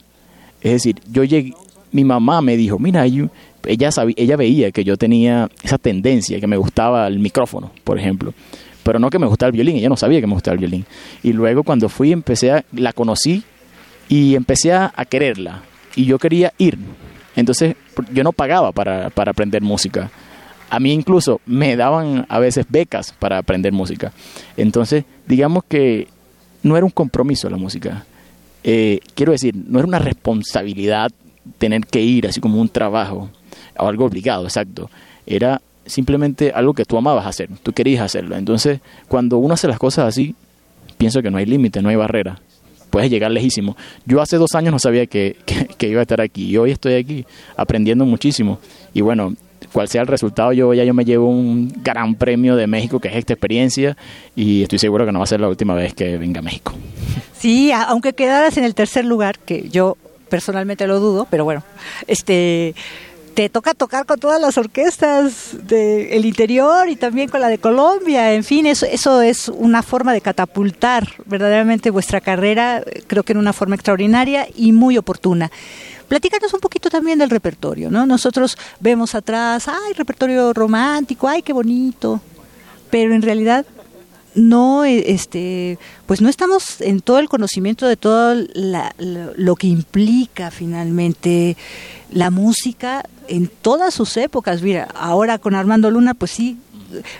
F: Es decir, yo llegué, mi mamá me dijo, mira, ella, sabía, ella veía que yo tenía esa tendencia, que me gustaba el micrófono, por ejemplo. Pero no que me gustaba el violín, ella no sabía que me gustaba el violín. Y luego cuando fui, empecé a, la conocí y empecé a quererla y yo quería ir. Entonces yo no pagaba para, para aprender música. A mí incluso me daban a veces becas para aprender música. Entonces, digamos que no era un compromiso la música. Eh, quiero decir, no era una responsabilidad tener que ir así como un trabajo o algo obligado, exacto. Era simplemente algo que tú amabas hacer, tú querías hacerlo. Entonces, cuando uno hace las cosas así, pienso que no hay límite, no hay barrera puedes llegar lejísimo. Yo hace dos años no sabía que, que, iba a estar aquí y hoy estoy aquí aprendiendo muchísimo. Y bueno, cual sea el resultado, yo ya yo me llevo un gran premio de México, que es esta experiencia, y estoy seguro que no va a ser la última vez que venga a México.
B: Sí, aunque quedaras en el tercer lugar, que yo personalmente lo dudo, pero bueno, este te toca tocar con todas las orquestas del interior y también con la de Colombia. En fin, eso, eso es una forma de catapultar verdaderamente vuestra carrera, creo que en una forma extraordinaria y muy oportuna. Platícanos un poquito también del repertorio, ¿no? Nosotros vemos atrás, ay, repertorio romántico, ay, qué bonito, pero en realidad no eh, este pues no estamos en todo el conocimiento de todo lo que implica finalmente la música en todas sus épocas. Mira ahora con Armando Luna pues sí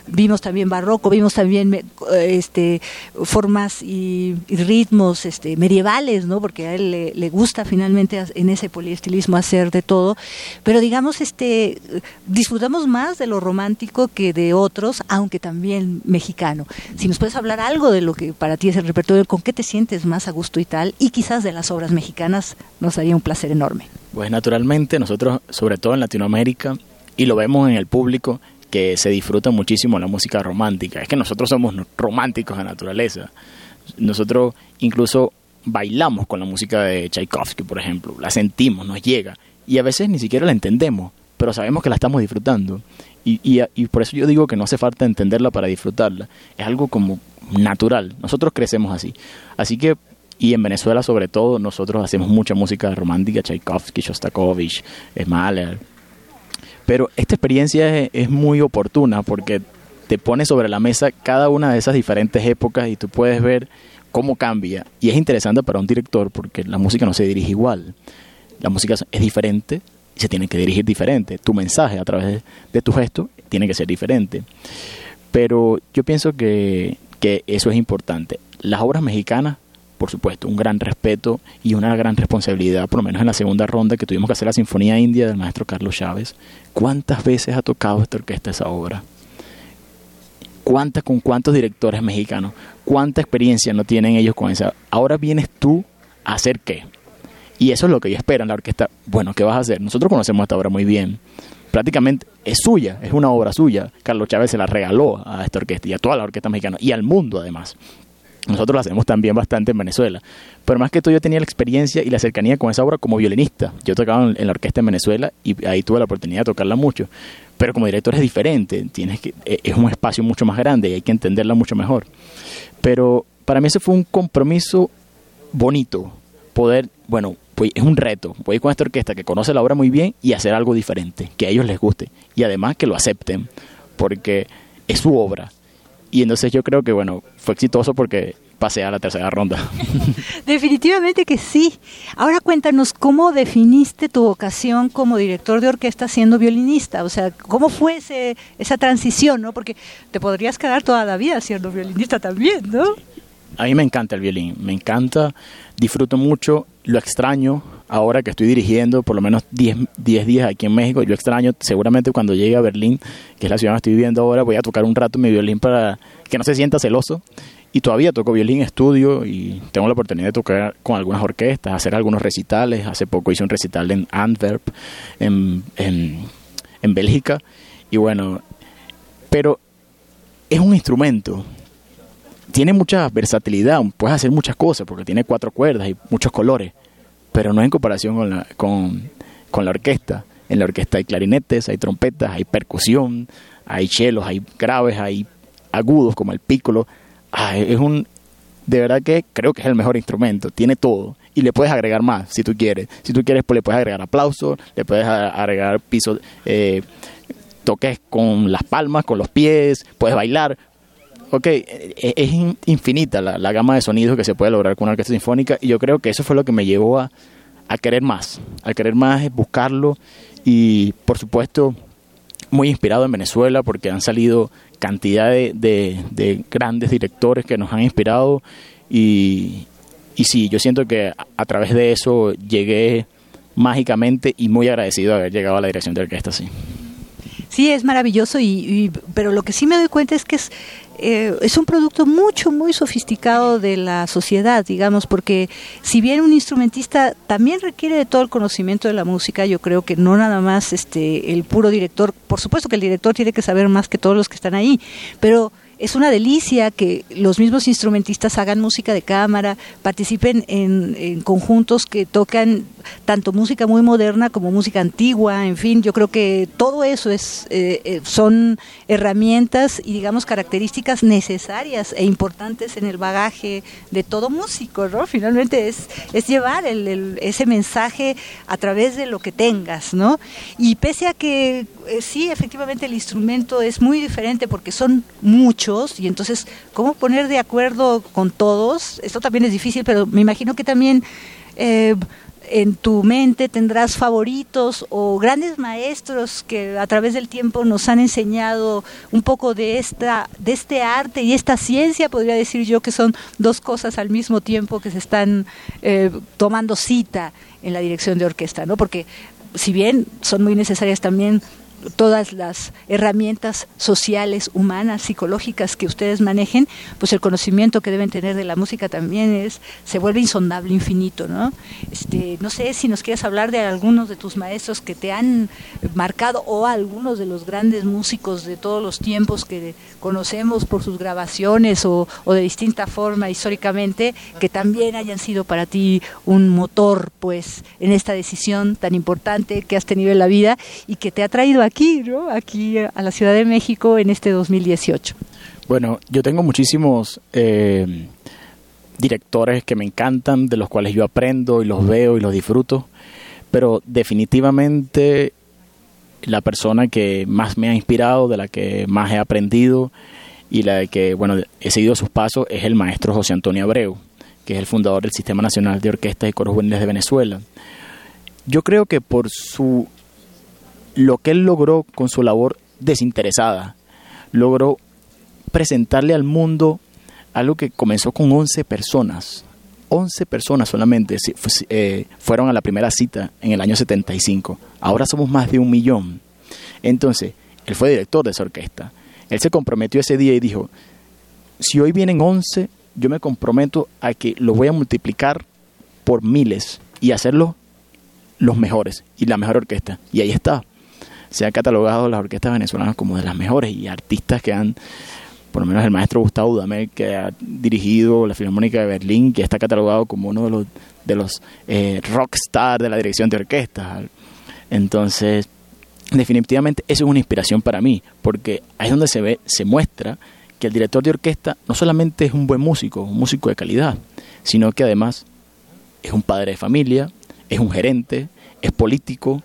B: vimos también barroco, vimos también eh, este, formas y, ritmos este, medievales, ¿no? porque a él le, gusta finalmente en ese poliestilismo hacer de todo, pero digamos, este, disfrutamos más de lo romántico que de otros, aunque también mexicano. Si nos puedes hablar algo de lo que para ti es el repertorio, con qué te sientes más a gusto y tal, y quizás de las obras mexicanas, nos haría un placer enorme.
F: Pues naturalmente nosotros, sobre todo en Latinoamérica, y lo vemos en el público, que se disfruta muchísimo la música romántica. Es que nosotros somos románticos de naturaleza. Nosotros incluso bailamos con la música de Tchaikovsky, por ejemplo. La sentimos, nos llega. Y a veces ni siquiera la entendemos, pero sabemos que la estamos disfrutando. Y, y, por eso yo digo que no hace falta entenderla para disfrutarla. Es algo como natural. Nosotros crecemos así. Así que y en Venezuela sobre todo nosotros hacemos mucha música romántica, Tchaikovsky, Shostakovich, Mahler, pero esta experiencia es, muy oportuna porque te pone sobre la mesa cada una de esas diferentes épocas y tú puedes ver cómo cambia. Y es interesante para un director porque la música no se dirige igual. La música es diferente y se tiene que dirigir diferente. Tu mensaje a través de, tu gesto tiene que ser diferente. Pero yo pienso que, que eso es importante. Las obras mexicanas por supuesto, un gran respeto y una gran responsabilidad, por lo menos en la segunda ronda que tuvimos que hacer la Sinfonía India del maestro Carlos Chávez. ¿Cuántas veces ha tocado esta orquesta esa obra? ¿Cuántas con cuántos directores mexicanos? ¿Cuánta experiencia no tienen ellos con esa? Ahora vienes tú a hacer qué? Y eso es lo que ellos esperan, la orquesta. Bueno, ¿qué vas a hacer? Nosotros conocemos esta obra muy bien. Prácticamente es suya, es una obra suya. Carlos Chávez se la regaló a esta orquesta y a toda la orquesta mexicana y al mundo además. Nosotros lo hacemos también bastante en Venezuela. Pero más que todo yo tenía la experiencia y la cercanía con esa obra como violinista. Yo tocaba en la orquesta en Venezuela y ahí tuve la oportunidad de tocarla mucho. Pero como director es diferente, tienes que, e, es un espacio mucho más grande y hay que entenderla mucho mejor. Pero para mí ese fue un compromiso bonito, poder, bueno, pues es un reto, voy con esta orquesta que conoce la obra muy bien y hacer algo diferente, que a ellos les guste y además que lo acepten, porque es su obra y entonces yo creo que, bueno, fue exitoso porque pasé a la tercera ronda.
B: Definitivamente que sí. Ahora cuéntanos cómo definiste tu vocación como director de orquesta siendo violinista. O sea, ¿cómo fue ese, esa transición? ¿no? Porque te podrías quedar toda la vida siendo violinista también, ¿no?
F: A mí me encanta el violín, me encanta, disfruto mucho, lo extraño ahora que estoy dirigiendo por lo menos 10, días aquí en México, yo extraño seguramente cuando llegue a Berlín, que es la ciudad donde estoy viviendo ahora, voy a tocar un rato mi violín para que no se sienta celoso. Y todavía toco violín, estudio y tengo la oportunidad de tocar con algunas orquestas, hacer algunos recitales. Hace poco hice un recital en Antwerp, en, en, en Bélgica. Y bueno, pero es un instrumento tiene mucha versatilidad, puedes hacer muchas cosas porque tiene cuatro cuerdas y muchos colores, pero no en comparación con la, con, con la orquesta. En la orquesta hay clarinetes, hay trompetas, hay percusión, hay chelos, hay graves, hay agudos como el pícolo. Ah, es un, de verdad que creo que es el mejor instrumento, tiene todo y le puedes agregar más si tú quieres. Si tú quieres, pues le puedes agregar aplauso, le puedes agregar piso, eh, toques con las palmas, con los pies, puedes bailar, ok, e, e, es infinita la, gama de sonidos que se puede lograr con una orquesta sinfónica y yo creo que eso fue lo que me llevó a, querer más, a querer más, buscarlo y por supuesto muy inspirado en Venezuela porque han salido cantidad de, grandes directores que nos han inspirado y, y sí, yo siento que a, través de eso llegué mágicamente y muy agradecido de haber llegado a la dirección de orquesta, sí.
B: Sí, es maravilloso, y, pero lo que sí me doy cuenta es que es, eh, es un producto mucho, muy sofisticado de la sociedad, digamos, porque si bien un instrumentista también requiere de todo el conocimiento de la música, yo creo que no nada más este el puro director, por supuesto que el director tiene que saber más que todos los que están ahí, pero es una delicia que los mismos instrumentistas hagan música de cámara, participen en, conjuntos que tocan tanto música muy moderna como música antigua, en fin, yo creo que todo eso es eh, eh, son herramientas y digamos características necesarias e importantes en el bagaje de todo músico, ¿no? Finalmente es, es llevar ese mensaje a través de lo que tengas, ¿no? Y pese a que eh, sí, efectivamente el instrumento es muy diferente porque son muchos y entonces, ¿cómo poner de acuerdo con todos? Esto también es difícil, pero me imagino que también... Eh, en tu mente tendrás favoritos o grandes maestros que a través del tiempo nos han enseñado un poco de esta de este arte y esta ciencia podría decir yo que son dos cosas al mismo tiempo que se están eh, tomando cita en la dirección de orquesta no porque si bien son muy necesarias también todas las herramientas sociales, humanas, psicológicas que ustedes manejen, pues el conocimiento que deben tener de la música también es se vuelve insondable, infinito, ¿no? Este, no sé si nos quieres hablar de algunos de tus maestros que te han marcado o algunos de los grandes músicos de todos los tiempos que conocemos por sus grabaciones o, o de distinta forma históricamente que también hayan sido para ti un motor, pues, en esta decisión tan importante que has tenido en la vida y que te ha traído a aquí, ¿no? Aquí a la Ciudad de México en este 2018.
F: Bueno, yo tengo muchísimos eh, directores que me encantan, de los cuales yo aprendo y los veo y los disfruto, pero definitivamente la persona que más me ha inspirado, de la que más he aprendido y la que, bueno, he seguido sus pasos es el maestro José Antonio Abreu, que es el fundador del Sistema Nacional de Orquestas y Coros Juveniles de Venezuela. Yo creo que por su lo que él logró con su labor desinteresada, logró presentarle al mundo algo que comenzó con 11 personas. 11 personas solamente eh, fueron a la primera cita en el año 75. Ahora somos más de un millón. Entonces, él fue director de esa orquesta. Él se comprometió ese día y dijo, si hoy vienen 11, yo me comprometo a que lo voy a multiplicar por miles y hacerlo los mejores y la mejor orquesta. Y ahí está se ha catalogado las orquestas venezolanas como de las mejores y artistas que han, por lo menos el maestro Gustavo Dudamel, que ha dirigido la Filarmónica de Berlín, que está catalogado como uno de los, de los eh, rockstar de la dirección de orquestas. Entonces, definitivamente eso es una inspiración para mí, porque ahí es donde se ve, se muestra que el director de orquesta no solamente es un buen músico, un músico de calidad, sino que además es un padre de familia, es un gerente, es político,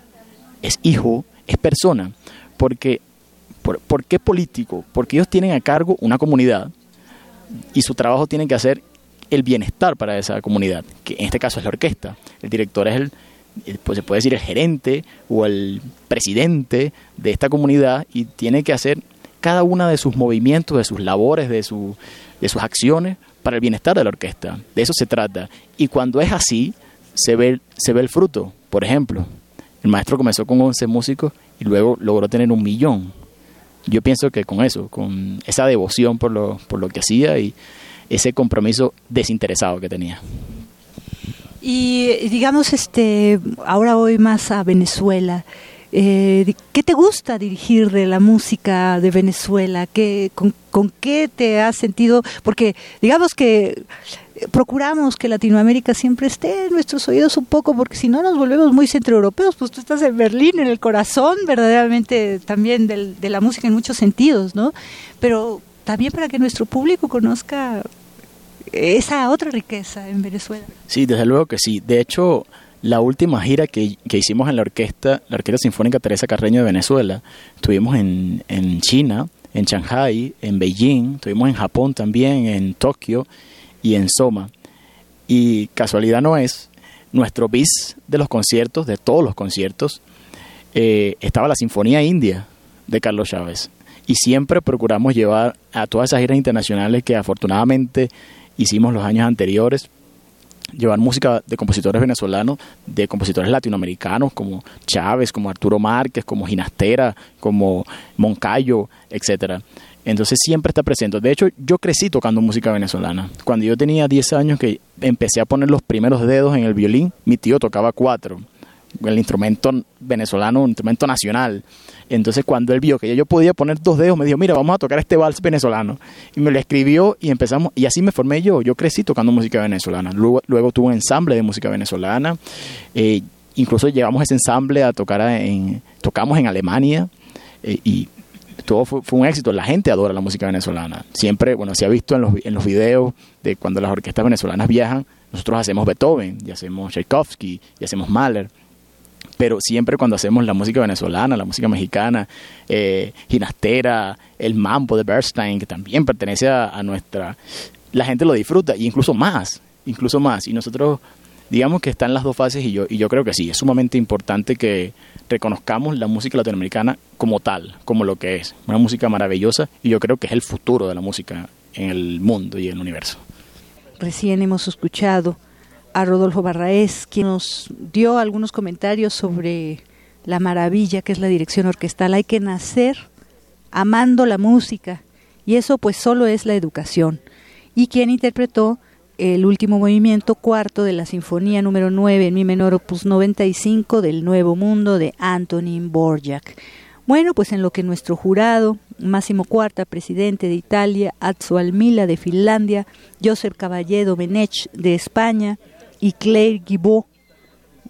F: es hijo, es persona. Porque, por, qué político? Porque ellos tienen a cargo una comunidad y su trabajo tiene que hacer el bienestar para esa comunidad, que en este caso es la orquesta. El director es el, pues se puede decir el gerente o el presidente de esta comunidad y tiene que hacer cada una de sus movimientos, de sus labores, de, su, de sus acciones para el bienestar de la orquesta. De eso se trata. Y cuando es así, se ve, se ve el fruto. Por ejemplo, el maestro comenzó con 11 músicos y luego logró tener un millón. Yo pienso que con eso, con esa devoción por lo, por lo que hacía y ese compromiso desinteresado que tenía.
B: Y digamos, este, ahora voy más a Venezuela. Eh, ¿Qué te gusta dirigir de la música de Venezuela? ¿Qué, con, con, qué te has sentido? Porque digamos que procuramos que Latinoamérica siempre esté en nuestros oídos un poco, porque si no nos volvemos muy centroeuropeos, pues tú estás en Berlín, en el corazón verdaderamente también del, de la música en muchos sentidos, ¿no? Pero también para que nuestro público conozca esa otra riqueza en Venezuela.
F: Sí, desde luego que sí. De hecho, la última gira que, que hicimos en la orquesta, la Orquesta Sinfónica Teresa Carreño de Venezuela, estuvimos en, en China, en Shanghai, en Beijing, estuvimos en Japón también, en Tokio, y en Soma. Y casualidad no es, nuestro bis de los conciertos, de todos los conciertos, eh, estaba la Sinfonía India de Carlos Chávez. Y siempre procuramos llevar a todas esas giras internacionales que afortunadamente hicimos los años anteriores, llevar música de compositores venezolanos, de compositores latinoamericanos como Chávez, como Arturo Márquez, como Ginastera, como Moncayo, etcétera. Entonces siempre está presente. De hecho, yo crecí tocando música venezolana. Cuando yo tenía 10 años que empecé a poner los primeros dedos en el violín, mi tío tocaba cuatro. el instrumento venezolano, un instrumento nacional. Entonces cuando él vio que yo podía poner dos dedos, me dijo, mira, vamos a tocar este vals venezolano. Y me lo escribió y empezamos, y así me formé yo. Yo crecí tocando música venezolana. Luego, luego tuve un ensamble de música venezolana. Eh, incluso llevamos ese ensamble a tocar en, tocamos en Alemania eh, y todo fue, un éxito. La gente adora la música venezolana. Siempre, bueno, se ha visto en los, en los videos de cuando las orquestas venezolanas viajan, nosotros hacemos Beethoven, y hacemos Tchaikovsky, y hacemos Mahler pero siempre cuando hacemos la música venezolana, la música mexicana, eh, Ginastera, el mambo de Bernstein, que también pertenece a, nuestra... La gente lo disfruta, y incluso más, incluso más. Y nosotros, digamos que están las dos fases, y yo, y yo creo que sí, es sumamente importante que reconozcamos la música latinoamericana como tal, como lo que es, una música maravillosa, y yo creo que es el futuro de la música en el mundo y en el universo.
B: Recién hemos escuchado a Rodolfo Barraez, quien nos dio algunos comentarios sobre la maravilla que es la dirección orquestal. Hay que nacer amando la música y eso pues solo es la educación. Y quien interpretó el último movimiento cuarto de la Sinfonía número 9 en mi menor opus 95 del Nuevo Mundo de Antonin Borjak. Bueno, pues en lo que nuestro jurado, Máximo Cuarta, presidente de Italia, Atzo Almila de Finlandia, Josep Caballero Menech de España, y Claire Guibault,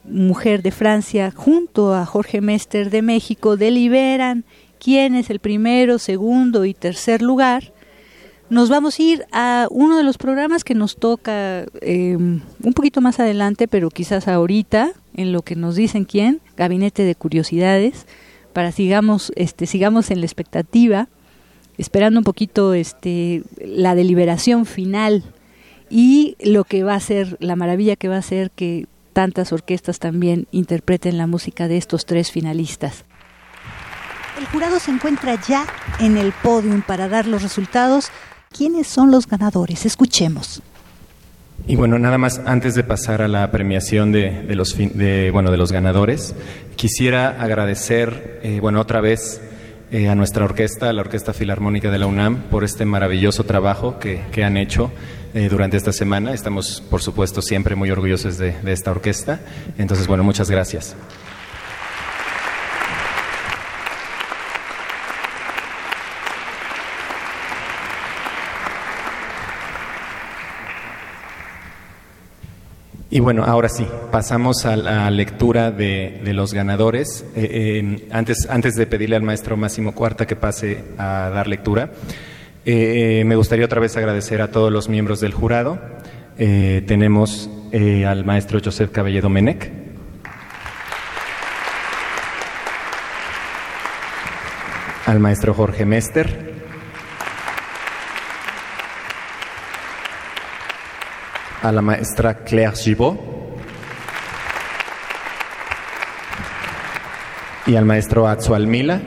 B: mujer de Francia, junto a Jorge Mester de México, deliberan quién es el primero, segundo y tercer lugar. Nos vamos a ir a uno de los programas que nos toca em, un poquito más adelante, pero quizás ahorita, en lo que nos dicen quién, Gabinete de Curiosidades, para sigamos, este, sigamos en la expectativa, esperando un poquito este, la deliberación final y lo que va a ser, la maravilla que va a ser que tantas orquestas también interpreten la música de estos tres finalistas. El jurado se encuentra ya en el podium para dar los resultados. ¿Quiénes son los ganadores? Escuchemos.
D: Y bueno, nada más antes de pasar a la premiación de, los, de, bueno, de los ganadores, quisiera agradecer, eh, bueno, otra vez eh, a nuestra orquesta, a la Orquesta Filarmónica de la UNAM, por este maravilloso trabajo que, que han hecho eh, durante esta semana. Estamos, por supuesto, siempre muy orgullosos de, de esta orquesta. Entonces, bueno, muchas gracias. Y bueno, ahora sí, pasamos a la lectura de, los ganadores. Eh, antes, antes de pedirle al maestro Máximo Cuarta que pase a dar lectura, eh, me gustaría otra vez agradecer a todos los miembros del jurado. Eh, tenemos al maestro Joseph Cabelledo Menec. Al maestro Jorge Mester. A la maestra Claire Gibault. Y al maestro Atzo Almila.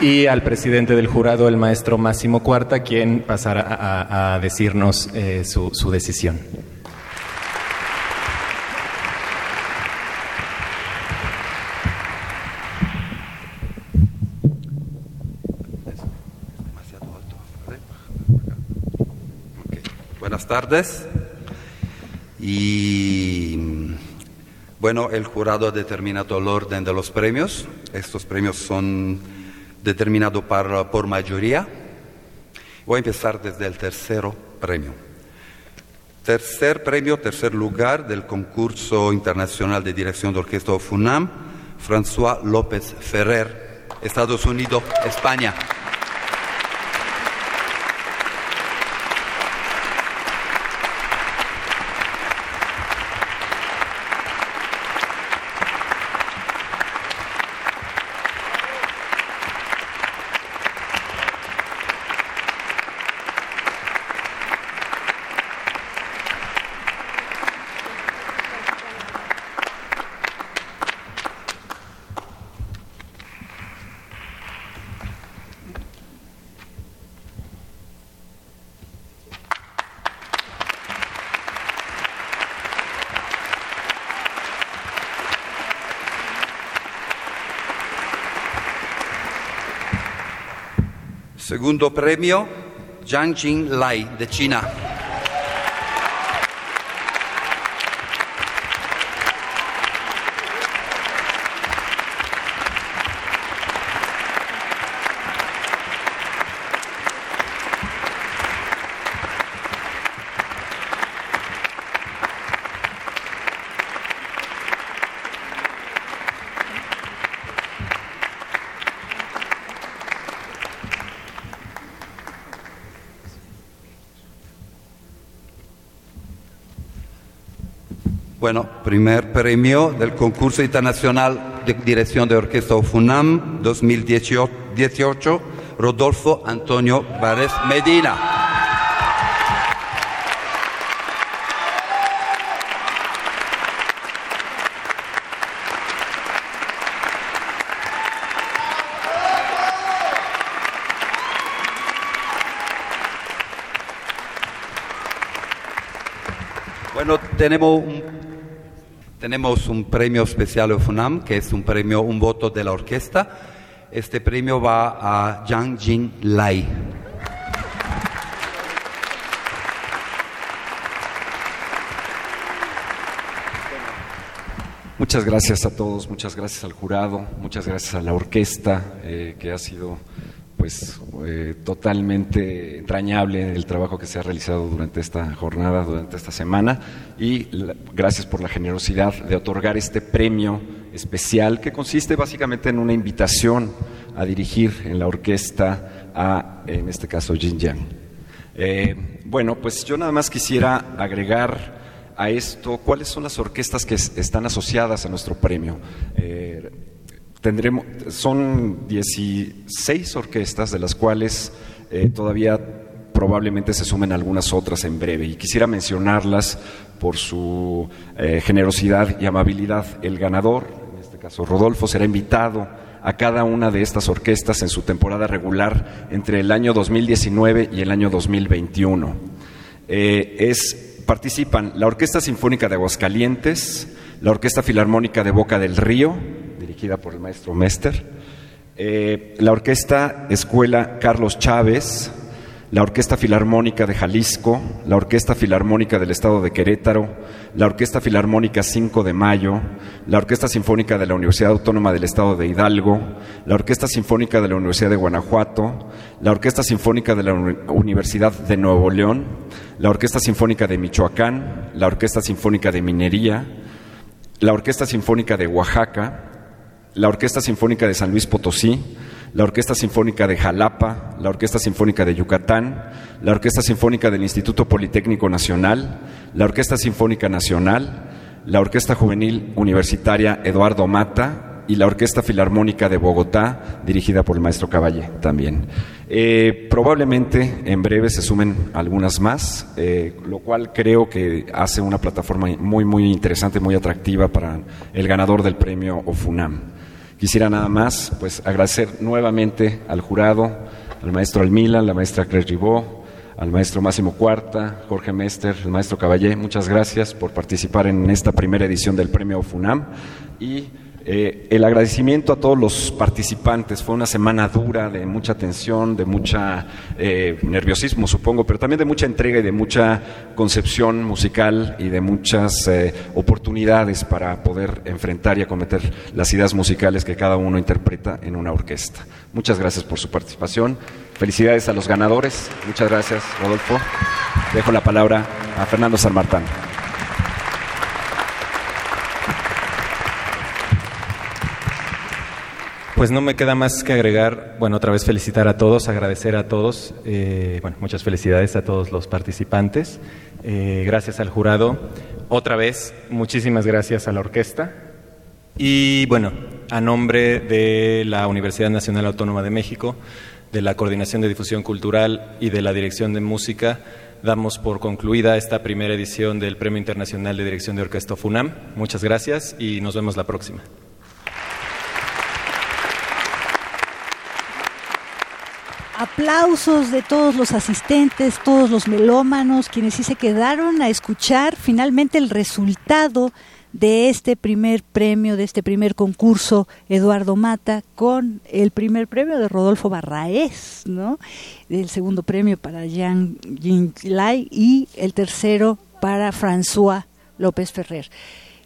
D: y al presidente del jurado, el maestro Máximo Cuarta, quien pasará a, decirnos eh, su, su decisión.
G: Buenas tardes. Y bueno, el jurado ha determinado el orden de los premios. Estos premios son determinado por, por mayoría. Voy a empezar desde el tercero premio. Tercer premio, tercer lugar del concurso internacional de dirección de orquesta FUNAM, François López Ferrer, Estados Unidos, España. Segundo premio, Jiang Jing Lai de China. Primer premio del concurso internacional de dirección de orquesta FUNAM 2018, Rodolfo Antonio Vares Medina. Tenemos un, tenemos un premio especial de FUNAM, que es un premio, un voto de la orquesta. Este premio va a Zhang Jin Lai.
C: Muchas gracias a todos, muchas gracias al jurado, muchas gracias a la orquesta, eh, que ha sido pues eh, totalmente entrañable el trabajo que se ha realizado durante esta jornada, durante esta semana y gracias por la generosidad de otorgar este premio especial que consiste básicamente en una invitación a dirigir en la orquesta a, en este caso, Jin Yang. Eh, bueno, pues yo nada más quisiera agregar a esto cuáles son las orquestas que están asociadas a nuestro premio. Eh, Tendremos, son 16 orquestas, de las cuales eh, todavía probablemente se sumen algunas otras en breve. Y quisiera mencionarlas por su eh, generosidad y amabilidad. El ganador, en este caso Rodolfo, será invitado a cada una de estas orquestas en su temporada regular entre el año 2019 y el año 2021. Eh, es, participan la Orquesta Sinfónica de Aguascalientes, la Orquesta Filarmónica de Boca del Río, dirigida por el maestro Mester, eh, la Orquesta Escuela Carlos Chávez, la Orquesta Filarmónica de Jalisco, la Orquesta Filarmónica del Estado de Querétaro, la Orquesta Filarmónica 5 de Mayo, la Orquesta Sinfónica de la Universidad Autónoma del Estado de Hidalgo, la Orquesta Sinfónica de la Universidad de Guanajuato, la Orquesta Sinfónica de la Universidad de Nuevo León, la Orquesta Sinfónica de Michoacán, la Orquesta Sinfónica de Minería, la Orquesta Sinfónica de Oaxaca, la Orquesta Sinfónica de San Luis Potosí, la Orquesta Sinfónica de Jalapa, la Orquesta Sinfónica de Yucatán, la Orquesta Sinfónica del Instituto Politécnico Nacional, la Orquesta Sinfónica Nacional, la Orquesta Juvenil Universitaria Eduardo Mata, y la Orquesta Filarmónica de Bogotá, dirigida por el maestro Caballé también. Eh, probablemente en breve se sumen algunas más, eh, lo cual creo que hace una plataforma muy, muy interesante, muy atractiva para el ganador del premio OFUNAM. Quisiera nada más pues, agradecer nuevamente al jurado, al maestro Almila, la maestra Claire Ribó, al maestro Máximo Cuarta, Jorge Mester, el maestro Caballé, muchas gracias por participar en esta primera edición del premio OFUNAM y eh, el agradecimiento a todos los participantes. Fue una semana dura, de mucha tensión, de mucha eh, nerviosismo, supongo, pero también de mucha entrega y de mucha concepción musical y de muchas eh, oportunidades para poder enfrentar y acometer las ideas musicales que cada uno interpreta en una orquesta. Muchas gracias por su participación. Felicidades a los ganadores. Muchas gracias, Rodolfo. Dejo la palabra a Fernando San Martín.
D: Pues no me queda más que agregar, bueno, otra vez felicitar a todos, agradecer a todos, eh, bueno, muchas felicidades a todos los participantes, eh, gracias al jurado, otra vez muchísimas gracias a la orquesta y bueno, a nombre de la Universidad Nacional Autónoma de México, de la Coordinación de Difusión Cultural y de la Dirección de Música, damos por concluida esta primera edición del Premio Internacional de Dirección de Orquesta FUNAM. Muchas gracias y nos vemos la próxima.
B: Aplausos de todos los asistentes, todos los melómanos, quienes sí se quedaron a escuchar finalmente el resultado de este primer premio, de este primer concurso, Eduardo Mata, con el primer premio de Rodolfo Barraez, ¿no? El segundo premio para Jean Lai y el tercero para François López Ferrer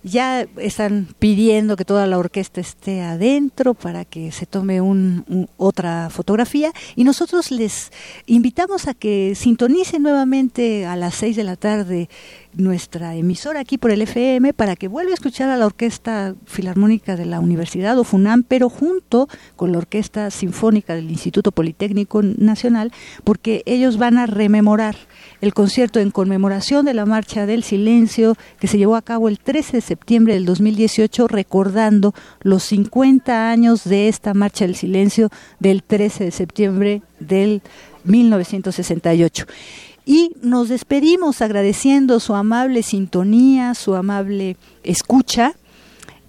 B: ya están pidiendo que toda la orquesta esté adentro para que se tome un, otra fotografía. Y nosotros les invitamos a que sintonicen nuevamente a las seis de la tarde nuestra emisora aquí por el FM para que vuelva a escuchar a la Orquesta Filarmónica de la Universidad o FUNAM, pero junto con la Orquesta Sinfónica del Instituto Politécnico Nacional, porque ellos van a rememorar el concierto en conmemoración de la Marcha del Silencio que se llevó a cabo el 13 de septiembre del 2018, recordando los 50 años de esta Marcha del Silencio del 13 de septiembre del 1968. Y nos despedimos agradeciendo su amable sintonía, su amable escucha.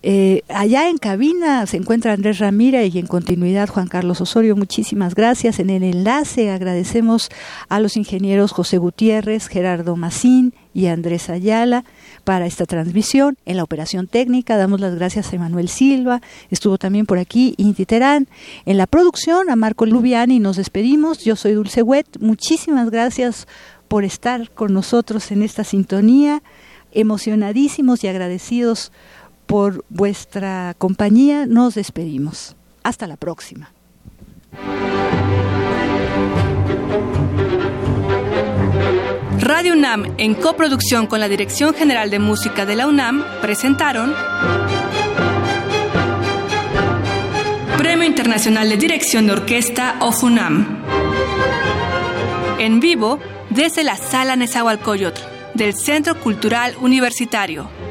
B: Eh, allá en cabina se encuentra Andrés Ramírez y en continuidad Juan Carlos Osorio. Muchísimas gracias. En el enlace agradecemos a los ingenieros José Gutiérrez, Gerardo Macín y Andrés Ayala para esta transmisión. En la operación técnica damos las gracias a Emanuel Silva, estuvo también por aquí Inti Terán. En la producción a Marco Lubiani nos despedimos. Yo soy Dulce Wet. Muchísimas gracias por estar con nosotros en esta sintonía. Emocionadísimos y agradecidos por vuestra compañía. Nos despedimos. Hasta la próxima.
A: Radio UNAM, en coproducción con la Dirección General de Música de la UNAM, presentaron Premio Internacional de Dirección de Orquesta of UNAM. En vivo, desde la Sala Nezahualcóyotl, del Centro Cultural Universitario.